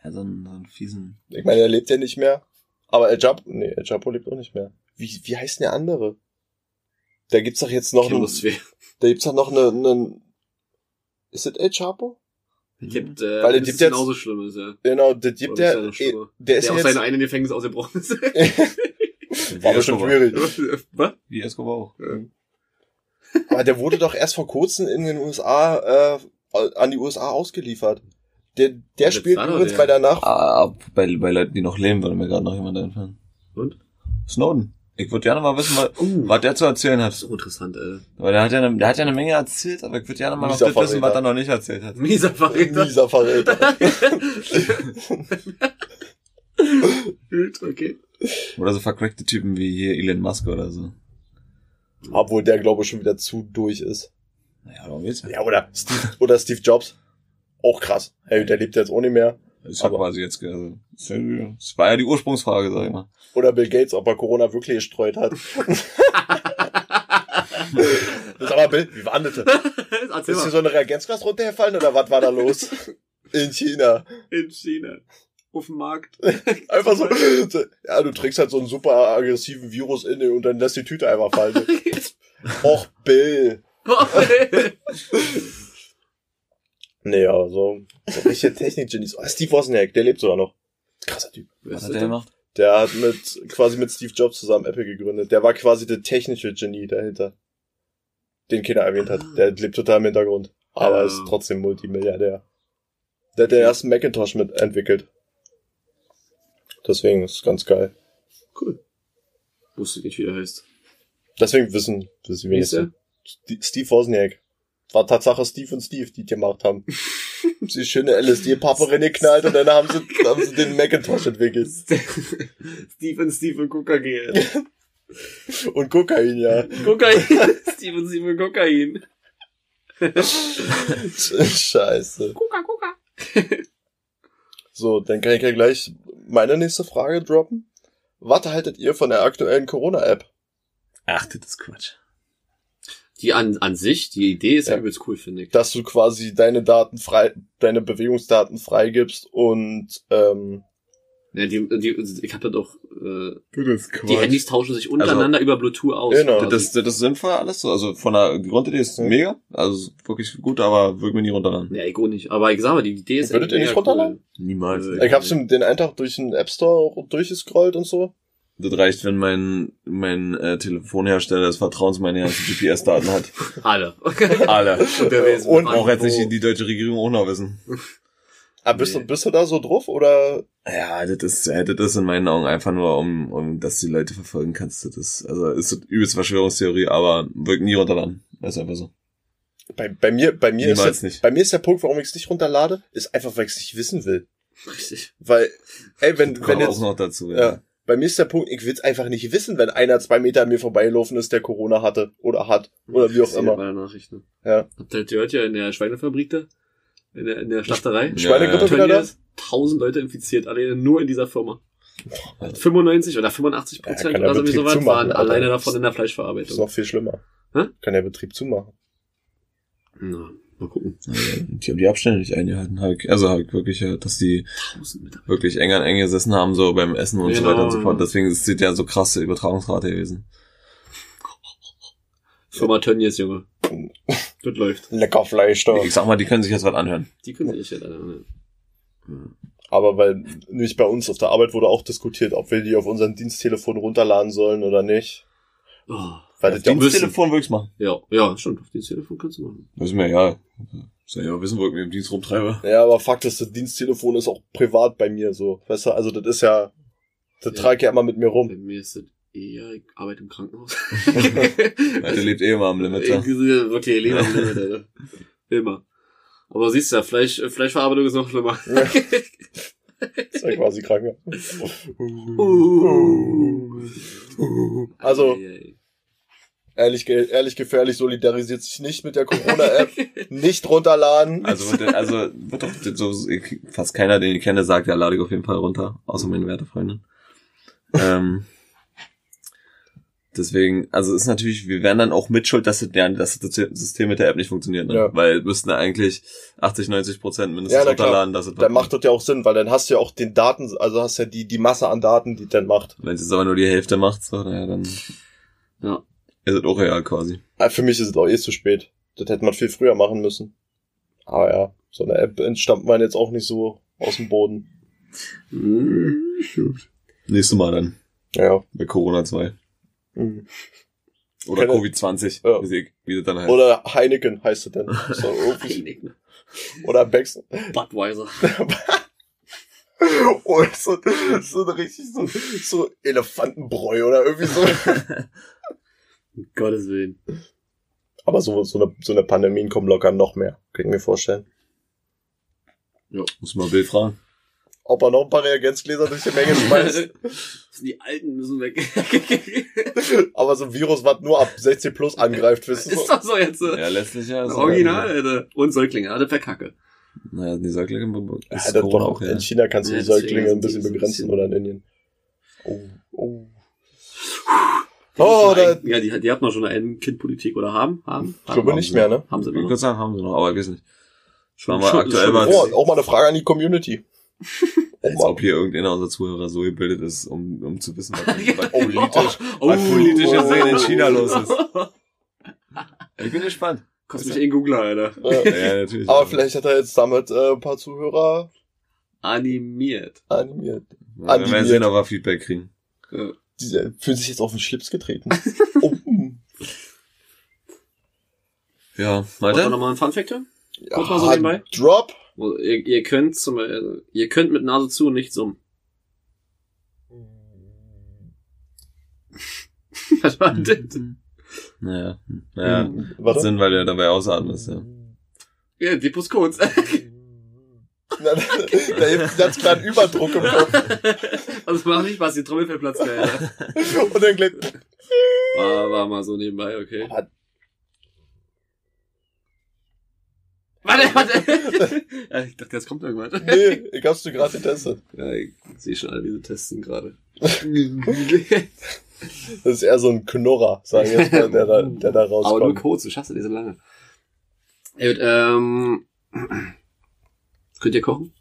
Ja, so einen, so einen fiesen. Ich meine, er lebt ja nicht mehr. Aber El Chapo, nee, El Chapo lebt auch nicht mehr. Wie, wie heißt denn der andere? Da gibt's doch jetzt noch, einen, da gibt's doch noch eine, einen, ist das El Chapo? Gibt, äh, Weil es gibt ist jetzt- genauso schlimm ist, ja. Genau, der gibt der, der eh, der ist Der ja seinem jetzt, eigenen Gefängnis ausgebrochen ist. war bestimmt schwierig. Was? Wie Escobar auch. Aber der wurde doch erst vor kurzem in den USA, äh, an die USA ausgeliefert. Der, der spielt übrigens der. bei der Nach... Ah, bei, bei Leuten, die noch leben, würde mir gerade noch jemand einfallen. Und? Snowden. Ich würde gerne mal wissen, was, Uh, was der zu erzählen hat. so interessant, ey. Weil der hat ja eine, der hat ja eine Menge erzählt, aber ich würde gerne mal noch das wissen, was er noch nicht erzählt hat. Mieser Verräter. Mieser Verräter. Okay. Oder so vercrackte Typen wie hier Elon Musk oder so. Obwohl der, glaube ich, schon wieder zu durch ist. Naja, darum geht's ja. Ja, oder Steve, oder Steve Jobs. Auch krass. Hey, der lebt jetzt auch nicht mehr. Das ist ja quasi jetzt, also, das ist war ja die Ursprungsfrage, sag ich mal. Oder Bill Gates, ob er Corona wirklich gestreut hat. das aber Bill, wie war denn das? Ist hier so eine Reagenzglas runtergefallen oder was war da los? In China. In China. Auf dem Markt. Einfach so, ja, du trägst halt so einen super aggressiven Virus in und dann lässt die Tüte einfach fallen. Och, Bill. Nee, aber so, so richtige Technik-Genies. Oh, Steve Wozniak, der lebt sogar noch. Krasser Typ. Wer Was hat der denn? gemacht? Der hat mit, quasi mit Steve Jobs zusammen Apple gegründet. Der war quasi der technische Genie dahinter. Den keiner erwähnt hat. Der lebt total im Hintergrund. Aber Ah. ist trotzdem Multimilliardär. Der hat den ersten Macintosh mitentwickelt. Deswegen ist es ganz geil. Cool. Wusste nicht, wie der heißt. Deswegen wissen, wissen wir nicht. Steve Wozniak. War Tatsache Steve und Steve, die die gemacht haben. sie schöne LSD-Pappe reingeknallt und dann haben sie, haben sie den Macintosh entwickelt. Steven, Steven Kokain. Und Kokain, ja. Kokain. Steven, Steven Kokain. Scheiße. Koka, Koka. So, dann kann ich ja gleich meine nächste Frage droppen. Was haltet ihr von der aktuellen Corona-App? Ach, das ist Quatsch. Die an, an sich, die Idee ist ja, Ja. übelst cool, finde ich. Dass du quasi deine Daten frei, deine Bewegungsdaten freigibst und ähm, Ja, die, die, ich habe da doch, äh, Das die Handys tauschen sich untereinander über Bluetooth aus. Genau. Also, Das, das ist sinnvoll alles so. Also von der Grundidee ist Mhm. mega. Also wirklich gut, aber würde mir nie runterladen. ja, ich auch nicht. Aber ich sag mal, die Idee ist Würdet ihr nicht runterladen? Niemals. Äh, ich hab's den einen Tag durch den App Store durchgescrollt und so. Das reicht, wenn mein mein äh, Telefonhersteller des Vertrauens meine ganzen GPS-Daten hat. Alle. Alle. Unterwegs. Und Braucht jetzt nicht die, die deutsche Regierung auch noch wissen. Ah, bist, Nee. du, bist du da so drauf oder? Ja, das ist, äh, das ist in meinen Augen einfach nur, um, um dass die Leute verfolgen kannst. Das ist, also ist so übelst Verschwörungstheorie, aber wirkt nie runterladen. Das ist einfach so. Bei, bei mir, bei mir ist Niemals der, nicht. bei mir ist der Punkt, warum ich es nicht runterlade, ist einfach, weil ich es nicht wissen will. Richtig. Weil, ey, wenn, wenn Kommt auch jetzt, noch dazu, ja. ja, bei mir ist der Punkt, ich will es einfach nicht wissen, wenn einer zwei Meter an mir vorbeigelaufen ist, der Corona hatte oder hat oder wie auch immer. Bei der Nachricht, ne? Ja. Habt ihr gehört ja in der Schweinefabrik da? In der, in der Schlachterei? Ja, Schweinegrippe ja. wieder da? Tönnies, 1000 Leute infiziert, alleine nur in dieser Firma. 95 oder 85 Ja, Prozent kann der oder so Betrieb sowas zumachen, waren Alter. alleine davon in der Das ist Fleischverarbeitung. noch viel schlimmer. Hä? Kann der Betrieb zumachen. Na, mal gucken. Die haben die Abstände nicht eingehalten. Hab ich, also habe ich wirklich gehört, dass die 1000 Mitarbeiter. wirklich eng an eng gesessen haben, so beim Essen und so Genau, weiter und so fort. ja. Deswegen ist es ja so krasse Übertragungsrate gewesen. Firma Tönnies, Junge. Das läuft. Lecker Fleisch da. Ich sag mal, die können sich jetzt was anhören. Die können sich ja dann. Aber weil nicht bei uns auf der Arbeit wurde auch diskutiert, ob wir die auf unseren Diensttelefon runterladen sollen oder nicht. Oh, Weil Auf das Diensttelefon würde ich's machen. ja, ja, stimmt. Auf dieses Telefon kannst du machen. Das ist mir egal. Soll ja wissen, wo ich mich im Dienst rumtreibe. Ja, aber Fakt ist, das Diensttelefon ist auch privat bei mir so. Weißt du, also das ist ja, das Ja. trage ich ja immer mit mir Bei rum. mir ist das eher, ich arbeite im Krankenhaus. Weil der lebt eh immer am Limit. Ich, Ja. wirklich, Leben am Limit, Alter. Immer. Aber siehst du ja, Fleisch, Fleischverarbeitung ist noch schlimmer. Ja. Ist ja quasi krank. Uh. Also. Ehrlich, ehrlich gefährlich solidarisiert sich nicht mit der Corona-App. nicht runterladen. Also, also wird doch so, fast keiner, den ich kenne, sagt, ja, lade ich auf jeden Fall runter, außer meine werte Freundin. Ähm, deswegen, also ist natürlich, wir wären dann auch mitschuld, dass das, System mit der App nicht funktioniert, ne? Ja. Weil müssten eigentlich 80, 90 Prozent mindestens Ja, runterladen, dass es dann macht das ja auch Sinn, weil dann hast du ja auch den Daten, also hast ja die, die Masse an Daten, die dann macht. Wenn es jetzt aber nur die Hälfte macht, so, naja, dann Ja. Ist es auch real quasi. Aber für mich ist es auch eh zu spät. Das hätte man viel früher machen müssen. Aber ja, so eine App entstammt man jetzt auch nicht so aus dem Boden. Nächstes Mal dann, Ja. bei Corona 2. Mhm. Oder Keine- Covid-20, Ja. wie, sie- wie das dann heißt. Oder Heineken heißt es denn. So, Heineken. Oder Becks. Budweiser. Oder so, so richtig so, so Elefantenbräu oder irgendwie so. Um Gottes Willen. Aber so, so eine, so eine Pandemien kommen locker noch mehr. Kann ich mir vorstellen. Muss mal Bill fragen. Ob er noch ein paar Reagenzgläser durch die Menge schmeißt. Die Alten müssen weg. Aber so ein Virus, was nur ab 16 plus angreift, wisst ihr ist doch so jetzt. äh, Ja, letztlich ja. so- Original, Alter. Und Säuglinge, alle verkacke. Naja, die Säuglinge Ja, ist das doch, auch, ja. in China kannst du Ja, die Säuglinge ein bisschen so ein begrenzen bisschen- oder in Indien. Oh, oh. Oh, da, ein- ja, die, die hatten noch schon eine Ein-Kind-Politik oder haben? Haben? ich glaube haben, nicht mehr, ne? haben sie Ich immer würde noch? sagen, haben sie noch, aber ich weiß nicht. Schon, mal aktuell schon, war- Oh, auch mal eine Frage an die Community. Als Oh, ob hier irgendeiner unserer Zuhörer so gebildet ist, um, um zu wissen, was, was Oh, politisch, oh, was politisch oh, gesehen in China los ist. Ich bin gespannt. Kostet mich eh Googler, Alter. äh, Ja, natürlich. aber vielleicht hat er jetzt damit äh, ein paar Zuhörer Animiert. animiert. Ja, wir werden animiert. sehen, ob wir Feedback kriegen. Ja. Die fühlen sich jetzt auf den Schlips getreten. oh, hm. Ja, Wollt ihr Malte? nochmal einen Funfact hören? ja, mal so nebenbei. Drop. Ihr, ihr könnt zum Beispiel, also, ihr könnt mit Nase zu und nicht summen. Was war das? Naja, naja. Hm, Warte. Sinn, weil du dabei ausatmest, ja. Ja, Dipus kurz. Da da gibt ganz kleinen Überdruck im Kopf. Also macht nicht Spaß, die Trommelfell platzt gleich, Alter. Und dann gleich, War, war mal so nebenbei, okay. Aber- Warte, warte. ja, ich dachte, jetzt kommt irgendwas. nee, ich hab's dir gerade getestet. Ja, ich sehe schon alle, wie sie testen gerade. Das ist eher so ein Knurrer, sagen wir jetzt mal, der da, der da Aber nur rauskommt. kurz, du schaffst ja nicht so lange. Ey, gut, ähm, könnt ihr kochen?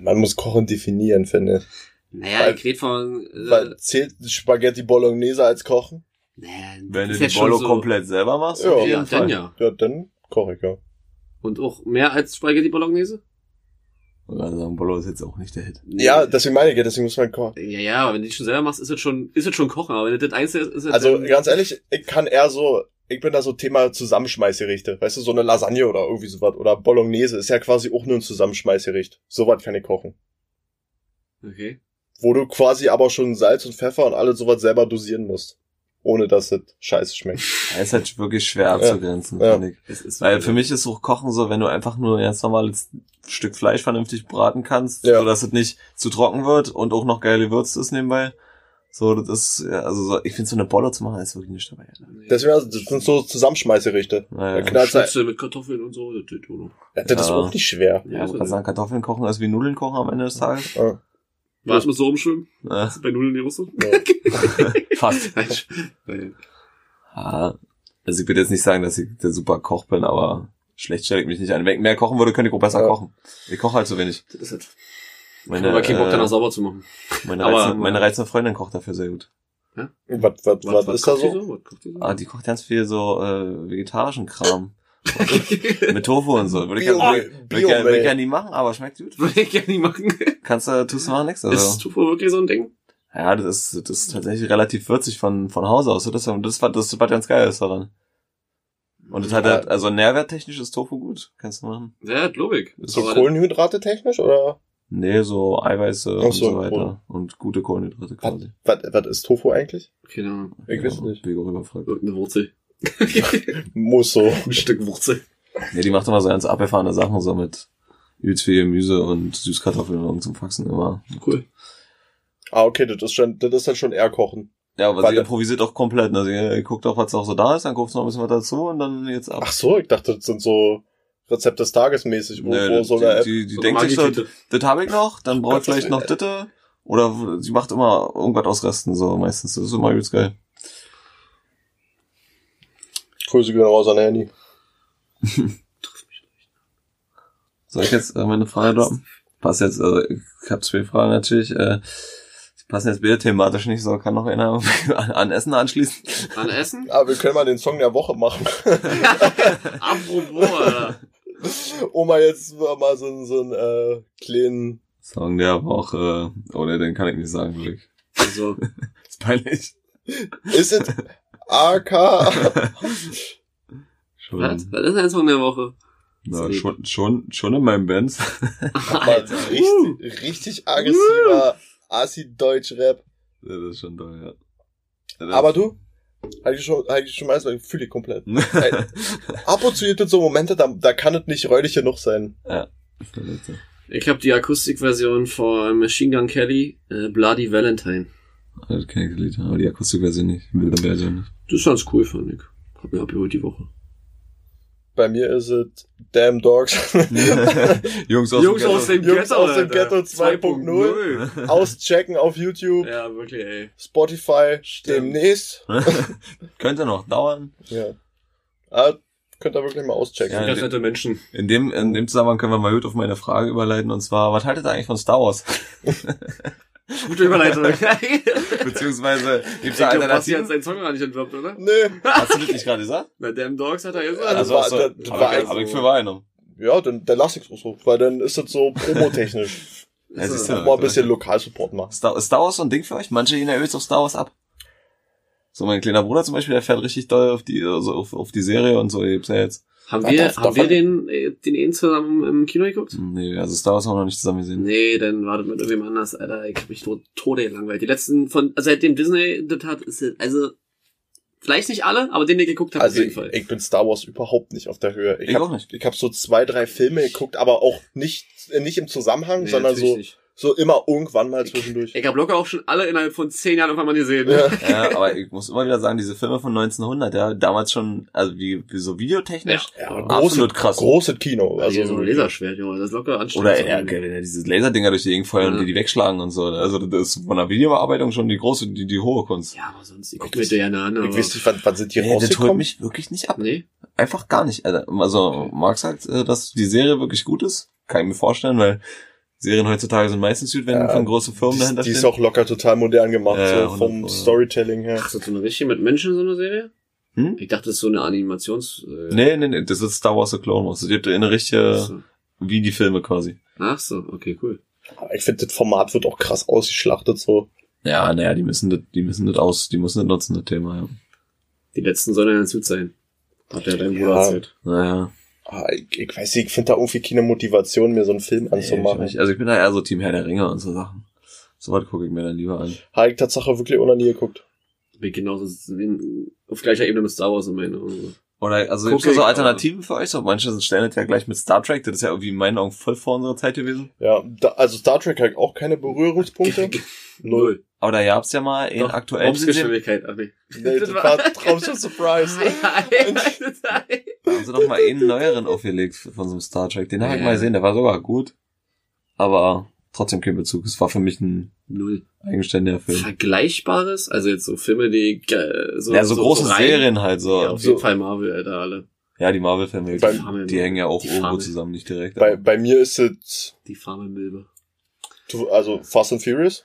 Man muss Kochen definieren, finde ich. Naja, Weil- ich rede von, äh, Weil zählt Spaghetti Bolognese als Kochen? naja, Wenn du die Bolo so- komplett selber machst, Ja, Ja, dann ja. Ja, dann koche ich, ja. Und auch mehr als Spaghetti Bolognese? Sagen, Bolo ist jetzt auch nicht der Hit. Nee. Ja, deswegen meine ich, ja, deswegen muss man kochen. Ja, ja, aber wenn du die schon selber machst, ist es schon, ist es schon Kochen, aber wenn du das Einzige ist, ist es Also ganz ehrlich, ich kann eher so, ich bin da so Thema Zusammenschmeißgerichte. Weißt du, so eine Lasagne oder irgendwie sowas. Oder Bolognese ist ja quasi auch nur ein Zusammenschmeißgericht. Sowas kann ich kochen. Okay. Wo du quasi aber schon Salz und Pfeffer und alles sowas selber dosieren musst. Ohne dass es scheiße schmeckt. Er ist halt wirklich schwer abzugrenzen, Ja. finde ich. Es ist Weil für mich ist auch Kochen so, wenn du einfach nur ein normales Stück Fleisch vernünftig braten kannst, Ja. so dass es nicht zu trocken wird und auch noch geil gewürzt ist nebenbei. So, das ist, ja, also so, ich finde so eine Bolle zu machen, ist wirklich nicht dabei. Alter. Deswegen, also, das sind so Zusammenschmeißgerichte. Naja. Da knallt's halt- Schnitzel mit Kartoffeln und so, das tut. Ja, das ist Ja. auch nicht schwer. Ja, ich kann sagen, Kartoffeln kochen ist wie Nudeln kochen am Ende des Tages. Ja. War es mit so umschwimmen? Äh, Ist bei Nudeln nicht auch so? fast. Nein. Ja, also ich würde jetzt nicht sagen, dass ich der super Koch bin, aber schlecht stelle ich mich nicht an. Wenn ich mehr kochen würde, könnte ich auch besser Ja. kochen. Ich koche halt so wenig. Das ist es. Meine, aber kein Bock äh, danach sauber zu machen. meine, aber- reizende, meine reizende Freundin kocht dafür sehr gut. Was, was, was, ist da so? Was die so? Ah, die kocht ganz viel so äh, vegetarischen Kram. Mit Tofu und so. Würde ich Bio- ich Bio- gerne- würde ich gerne nie machen, aber schmeckt gut. Würde ich gerne nicht machen. Kannst du, tust du mal nichts. Ist Also. Tofu wirklich so ein Ding? Ja, das ist, das ist tatsächlich relativ würzig von, von Hause aus. Das, das, das, das was ganz geil ist daran. Und es hat halt, also nährwerttechnisch ist Tofu gut. Kannst du machen. Ja, glaube ich. So Aber- Kohlenhydrate technisch oder? Nee, so Eiweiße Ach und so, so weiter. cool. Und gute Kohlenhydrate quasi. Was, was ist Tofu eigentlich? Keine Ahnung. Ich weiß nicht. Bego rüberfragt. Irgendeine Wurzel. Muss so. Ein Stück Wurzel. Nee, die macht immer so ganz abgefahrene Sachen, so mit übelst viel Gemüse und Süßkartoffeln und irgend zum Faxen immer. Cool. Ah, okay, das ist schon, das ist dann schon eher Kochen. Ja, aber Weil- sie improvisiert auch komplett. Ne? Sie guckt auch, was auch so da ist, dann guckt sie noch ein bisschen was dazu und dann jetzt ab. Ach so, ich dachte, das sind so Rezept des Tages mäßig irgendwo Nee, so eine App. die, die, die So denkt sich so, das habe ich noch, dann brauche ich vielleicht noch Ditte. Oder sie macht immer irgendwas aus Resten, so meistens. Das ist immer übelst geil. Grüße gehen raus an Handy. Soll ich jetzt äh, meine Frage droppen? Passt jetzt, also ich habe zwei Fragen natürlich. Äh, die passen jetzt wieder thematisch nicht so. Kann noch einer an, an Essen anschließen? An Essen? Aber wir können mal den Song der Woche machen. Apropos, Alter. Oma jetzt mal so, einen- so einen äh, kleinen. Song der Woche. Oder den kann ich nicht sagen, Glück. Also, ist peinlich. Ist es AK? Schon, was? Was ist ein Song der Woche? na, schon, schon, schon in meinem Bands. Aber richtig, richtig aggressiver Assi-Deutsch-Rap. Ja, das ist schon toll, ja. Ja, das- Aber du? Eigentlich schon, eigentlich schon meistens, fühle ich komplett. Ab und zu gibt es so Momente, da, da kann es nicht räudig genug sein. Ich habe die Akustikversion von Machine Gun Kelly, äh, Bloody Valentine. Das kenn ich das Lied, aber die Akustikversion nicht, die Bilderversion nicht. Das ist ganz cool, fand ich. Hab mir abgeholt die Woche. Bei mir ist es Damn Dogs. Jungs aus Jungs dem aus dem Jungs Ghetto, aus dem. Ghetto 2.0. Auschecken auf YouTube, Ja, wirklich, ey. Spotify, Stimmt. demnächst. Könnte noch dauern. Ja. Ah, könnt ihr wirklich mal auschecken. Ja, Ganz nette Menschen. In dem, in dem Zusammenhang können wir mal gut auf meine Frage überleiten, und zwar, was haltet ihr eigentlich von Star Wars? Gute Überleitung. Beziehungsweise, gibt's da Basti hat Alternativen? seinen Song gar nicht entdroppt, oder? Nee. Hast du das nicht gerade gesagt? Na, Damn Dogs hat er jetzt. Also, Also, war- so, das- das hab, war ich, echt hab ich für wahrgenommen. Ja, dann, dann lass ich's auch so, weil dann ist das so promotechnisch. Ja, siehst du, mal ein bisschen Lokalsupport machen. Star, ist Star Wars so ein Ding für euch? Manche gehen ja übelst auf Star Wars ab. So, mein kleiner Bruder zum Beispiel, der fährt richtig doll auf die, also auf, auf die Serie und so, gibt's ja jetzt. Haben wir, darf- haben darf wir den, äh, den eh zusammen im Kino geguckt? Nee, also Star Wars haben wir noch nicht zusammen gesehen. Nee, dann war das mit irgendjemand anders, Alter. Ich hab mich tot, tode gelangweilt. Die letzten von, also seitdem Disney das hat, ist es, also, vielleicht nicht alle, aber den, den ich geguckt habe, Also auf jeden ich, Fall. ich bin Star Wars überhaupt nicht auf der Höhe. Ich, Ich hab, auch nicht. Ich habe so zwei, drei Filme geguckt, aber auch nicht, nicht im Zusammenhang, Nee, sondern so, nicht. So immer irgendwann mal zwischendurch. Ich hab locker auch schon alle innerhalb von zehn Jahren irgendwann mal gesehen. Ja. Ja, aber ich muss immer wieder sagen, diese Filme von 1900, ja, damals schon, also wie, wie so videotechnisch. Ja, Absolut große, krass. großes Kino. Also Also so ein Laserschwert, Junge, das ist locker anstrengend. Oder ja, er diese Laserdinger durch die Gegend feuern Ja. und die die wegschlagen und so. Also das ist von der Videobearbeitung schon die große, die, die hohe Kunst. Ja, aber sonst, ich guck mir die gerne an. Ich weiß nicht, wann, wann sind die Ja, das holt rausgekommen? mich wirklich nicht ab. Nee? Einfach gar nicht. Also, also Marc sagt, äh, dass die Serie wirklich gut ist. Kann ich mir vorstellen, weil Serien heutzutage sind meistens gut, wenn Ja, von große Firmen die, dahinter die ist auch locker total modern gemacht, Ja, so vom 100 Pro, ja. Storytelling her. Ach, ist das so eine richtige mit Menschen, so eine Serie? Hm? Ich dachte, das ist so eine Animations... Äh, Nee, nee, nee, das ist Star Wars The Clone Wars. Das gibt eine richtige, so. wie die Filme quasi. Ach so, okay, cool. Aber ich finde, das Format wird auch krass ausgeschlachtet, so. Ja, naja, die müssen das, die müssen das aus, die müssen das nutzen, das Thema, ja. Die letzten sollen ja ganz gut sein. Hat ja dein Bruder Ja. erzählt. Naja. Ah, ich, ich weiß nicht, ich finde da irgendwie keine Motivation, mir so einen Film Nee, ich anzumachen. nicht. also ich bin da eher so Team Herr der Ringe und so Sachen. So was gucke ich mir dann lieber an. Habe ich Tatsache wirklich ohne nie geguckt. Bin genauso auf gleicher Ebene mit Star Wars in meiner Meinung. Oder, also gibt's da so Alternativen für euch? So, manche stellen das ja gleich mit Star Trek, das ist ja irgendwie in meinen Augen voll vor unserer Zeit gewesen. Ja, da, also Star Trek hat auch keine Berührungspunkte. Null. Aber da gab's ja mal in Doch, aktuellen Serien. Hauptgeschwindigkeit, ach nee. Das war Traumschiff Surprise. Da haben sie noch mal einen neueren aufgelegt von so einem Star Trek. Den habe ich Ja. mal gesehen, der war sogar gut. Aber trotzdem kein Bezug. Es war für mich ein Null. eigenständiger Film. Vergleichbares? Also jetzt so Filme, die äh, so, Ja, so, große rein- Serien halt so. Ja, auf So- jeden Fall Marvel, Alter, alle. Ja, die Marvel-Filme, die, die hängen ja auch Die irgendwo Farbe. zusammen, nicht direkt. Bei, bei mir ist es, Die Farmelmilbe. also Fast and Furious.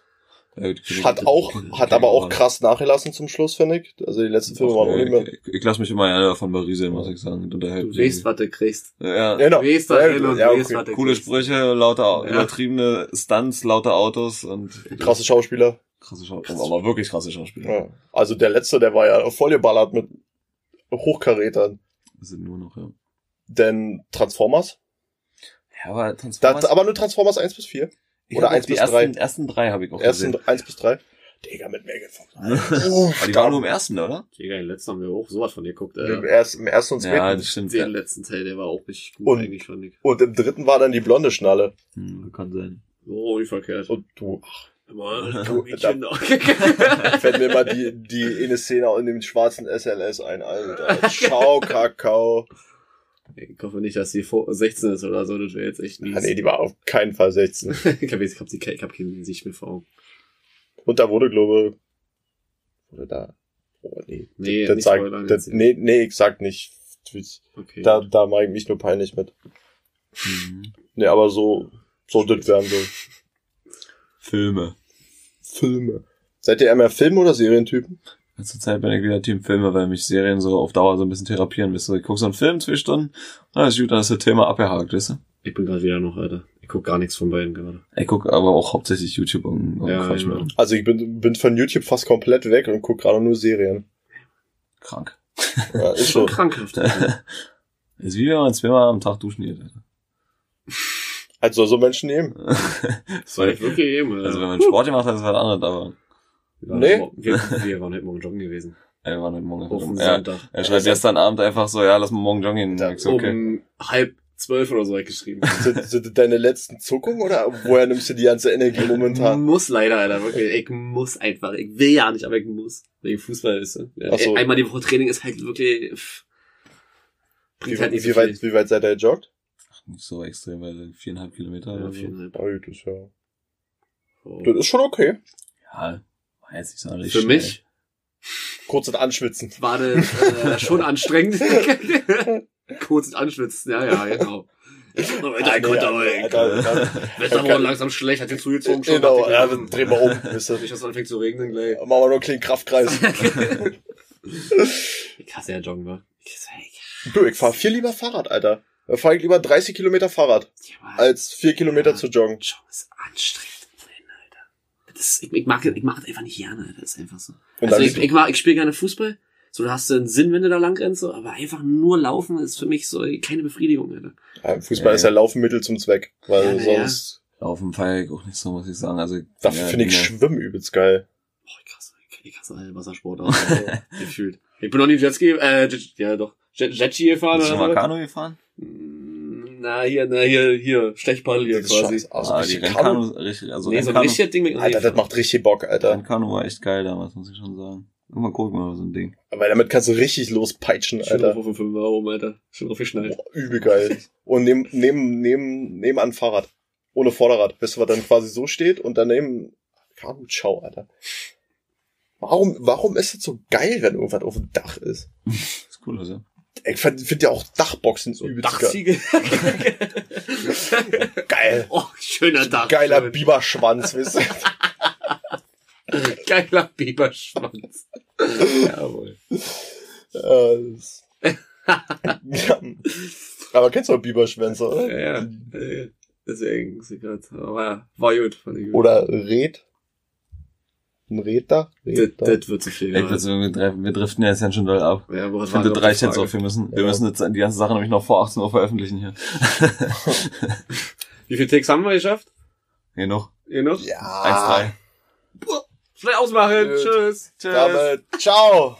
Hat auch, hat aber auch krass nachgelassen zum Schluss, finde ich. Also die letzten Filme waren auch nicht mehr. ich, ich, lasse mich immer gerne davon berieseln, muss ich sagen. Und unterhält Du weißt, was du kriegst. Ja, Genau. Du weißt, was Ja, hin und ja, okay. du coole kriegst. Sprüche, lauter, Ja. übertriebene Stunts, lauter Autos und Krasse Schauspieler. krasse Schauspieler. Aber wirklich krasse Schauspieler. Ja. Also der letzte, der war ja vollgeballert mit Hochkarätern. Das sind nur noch, ja. Denn Transformers. Ja, aber Transformers. aber nur Transformers 1 bis 4. ich oder eins die bis ersten, drei. ersten drei habe ich auch Ersten gesehen. 1 bis 3. Digga, mit Megan Fox. Aber die waren nur im ersten, oder? Digga, den letzten haben wir auch sowas von dir geguckt, Im, Alter. erst, Im ersten und zweiten. Ja, das stimmt. Den letzten Teil, der war auch nicht gut Und- eigentlich, fand ich. Und im dritten war dann die blonde Schnalle. Hm, kann sein. Oh, wie verkehrt. Und du, ach, Mal, Du, noch. Fällt mir mal die, die eine Szene in dem schwarzen SLS ein, Alter. Schau, Kakao. Ich hoffe nicht, dass sie vor 16 ist oder so, das wäre jetzt echt mies. Ah, nee, die war auf keinen Fall 16. ich habe ich hab, die- ich hab kein Gesicht mehr vor Augen. Und da wurde, glaube wurde da, oh nee. Nee, das nicht sag, spoilern das, nee, nee, ich sag nicht. Okay. Da, da mache ich mich nur peinlich mit. Mhm. Nee, aber so, so das wären so Filme. Filme. Seid ihr eher mehr Film- oder Serientypen? Zurzeit bin ich wieder Team Filme, weil mich Serien so auf Dauer so ein bisschen therapieren. Weißt du, ich guck so einen Film, zwei Stunden, na, ist gut, dann ist das Thema abgehakt, weißt du? Ich bin gerade wieder noch, Alter. Ich guck gar nichts von beiden gerade. Ich guck aber auch hauptsächlich YouTube und, und Ja, Quatsch genau. mehr. Also ich bin, bin von YouTube fast komplett weg und guck gerade nur Serien. Krank. Ja, ist Schon so. krankhaft. Alter. ist wie wenn man zweimal am Tag duschen geht. Alter. Also so Menschen nehmen. Das war echt wirklich eben, Alter. Also wenn man Sport gemacht hat, ist was anderes, aber wir waren, Nee. heute wir, wir waren heute Morgen joggen gewesen. ey, war nicht morgen. Auf dem er, Sonntag. er schreibt gestern Abend einfach so, ja, lass mal morgen joggen gehen. Ich so, okay. Um halb zwölf oder so ich geschrieben. Sind, sind das deine letzten Zuckungen oder woher nimmst du die ganze Energie momentan? Muss leider, Alter, wirklich. Ich muss einfach. Ich will ja nicht, aber ich muss. Wegen Fußball ist so. Ja, Ach so. Einmal die Woche Training ist halt wirklich, pff, Wie, halt wie, so weit, wie weit seid ihr gejoggt? Nicht so extrem, weil viereinhalb Kilometer Ja, oder so. viereinhalb. Oh, das, ist ja, So. das ist schon okay. Ja, jetzt nicht so Für mich Kurz und anschwitzen. war das äh, schon anstrengend. Kurz anschwitzen, ja, ja, genau. Ich ich ich- Alter, Alter. Wetter wurde langsam schlecht, hat den zugezogen schon. Genau, ich, ja, ja, dann drehen wir um. Wisst ihr. Nicht, dass es anfängt zu regnen gleich. Machen wir noch einen kleinen Kraftkreis. Ich hasse ja Joggen? Ich ich, Du, ich fahr viel lieber Fahrrad, Alter. Da fahr ich lieber 30 Kilometer Fahrrad, ja, als 4 Kilometer zu joggen. Joggen ist anstrengend. Das, ich, ich mag, ich mag das einfach nicht gerne. Das ist einfach so. Und Also ich, ich, mag, ich spiele gerne Fußball. So, da hast du einen Sinn, wenn du da lang rennst, so, aber einfach nur laufen ist für mich so keine Befriedigung, Alter. ja, Fußball ist ja Laufmittel zum Zweck, weil Ja, sonst, Laufen feier ich auch nicht so, muss ich sagen. Also, dafür ja, finde ich ja. Schwimmen übelst geil. Boah, krass, ich krass alle Wassersport aus, gefühlt. Ich bin noch nie Jetski, äh, Jet, ja doch, Jet, Jetski gefahren Bist du schon oder mal. Kanu gefahren? Mm, Na, hier, na, hier, hier, Stechpaddel hier Das quasi. Also ah, die Kanu. richtig, also nee, so ein richtiges Ding mit Alter, das macht richtig Bock, Alter. Rennkanu war echt geil damals, muss ich schon sagen. Irgendwann gucken wir mal so ein Ding. Weil damit kannst du richtig lospeitschen, Schön Alter. auf den Fünfer oben, Alter. Schön drauf geschnallt. Boah, übel geil. Und neben, neben, neben, nebenan Fahrrad. Ohne Vorderrad. Weißt du, was dann quasi so steht und daneben Kanu, ciao, Alter. Warum, warum ist das so geil, wenn irgendwas auf dem Dach ist? ist cool, also. Ich finde find ja auch Dachboxen So übelst geil. Dachziegel. Geil. oh, schöner Dach. Geiler Biberschwanz, weißt du? Geiler Biberschwanz. Jawohl. Äh, ja. Aber kennst du auch Biberschwänze, oder? Ja, ja. Deswegen ist sie grad, aber ja, war gut, fand ich gut. Oder Red? Ein Red da? das, das wird zu viel. Würde sagen, wir, driften- wir driften ja jetzt ja schon doll ab. ja, Ich finde, das reicht jetzt auch. Wir müssen, wir Ja. müssen jetzt die ganze Sache nämlich noch vor 18 Uhr veröffentlichen hier. Wie viele Takes haben wir geschafft? Genug. Noch? Ja. 1-3. Schnell ausmachen. Gut. Tschüss. Damit, ciao.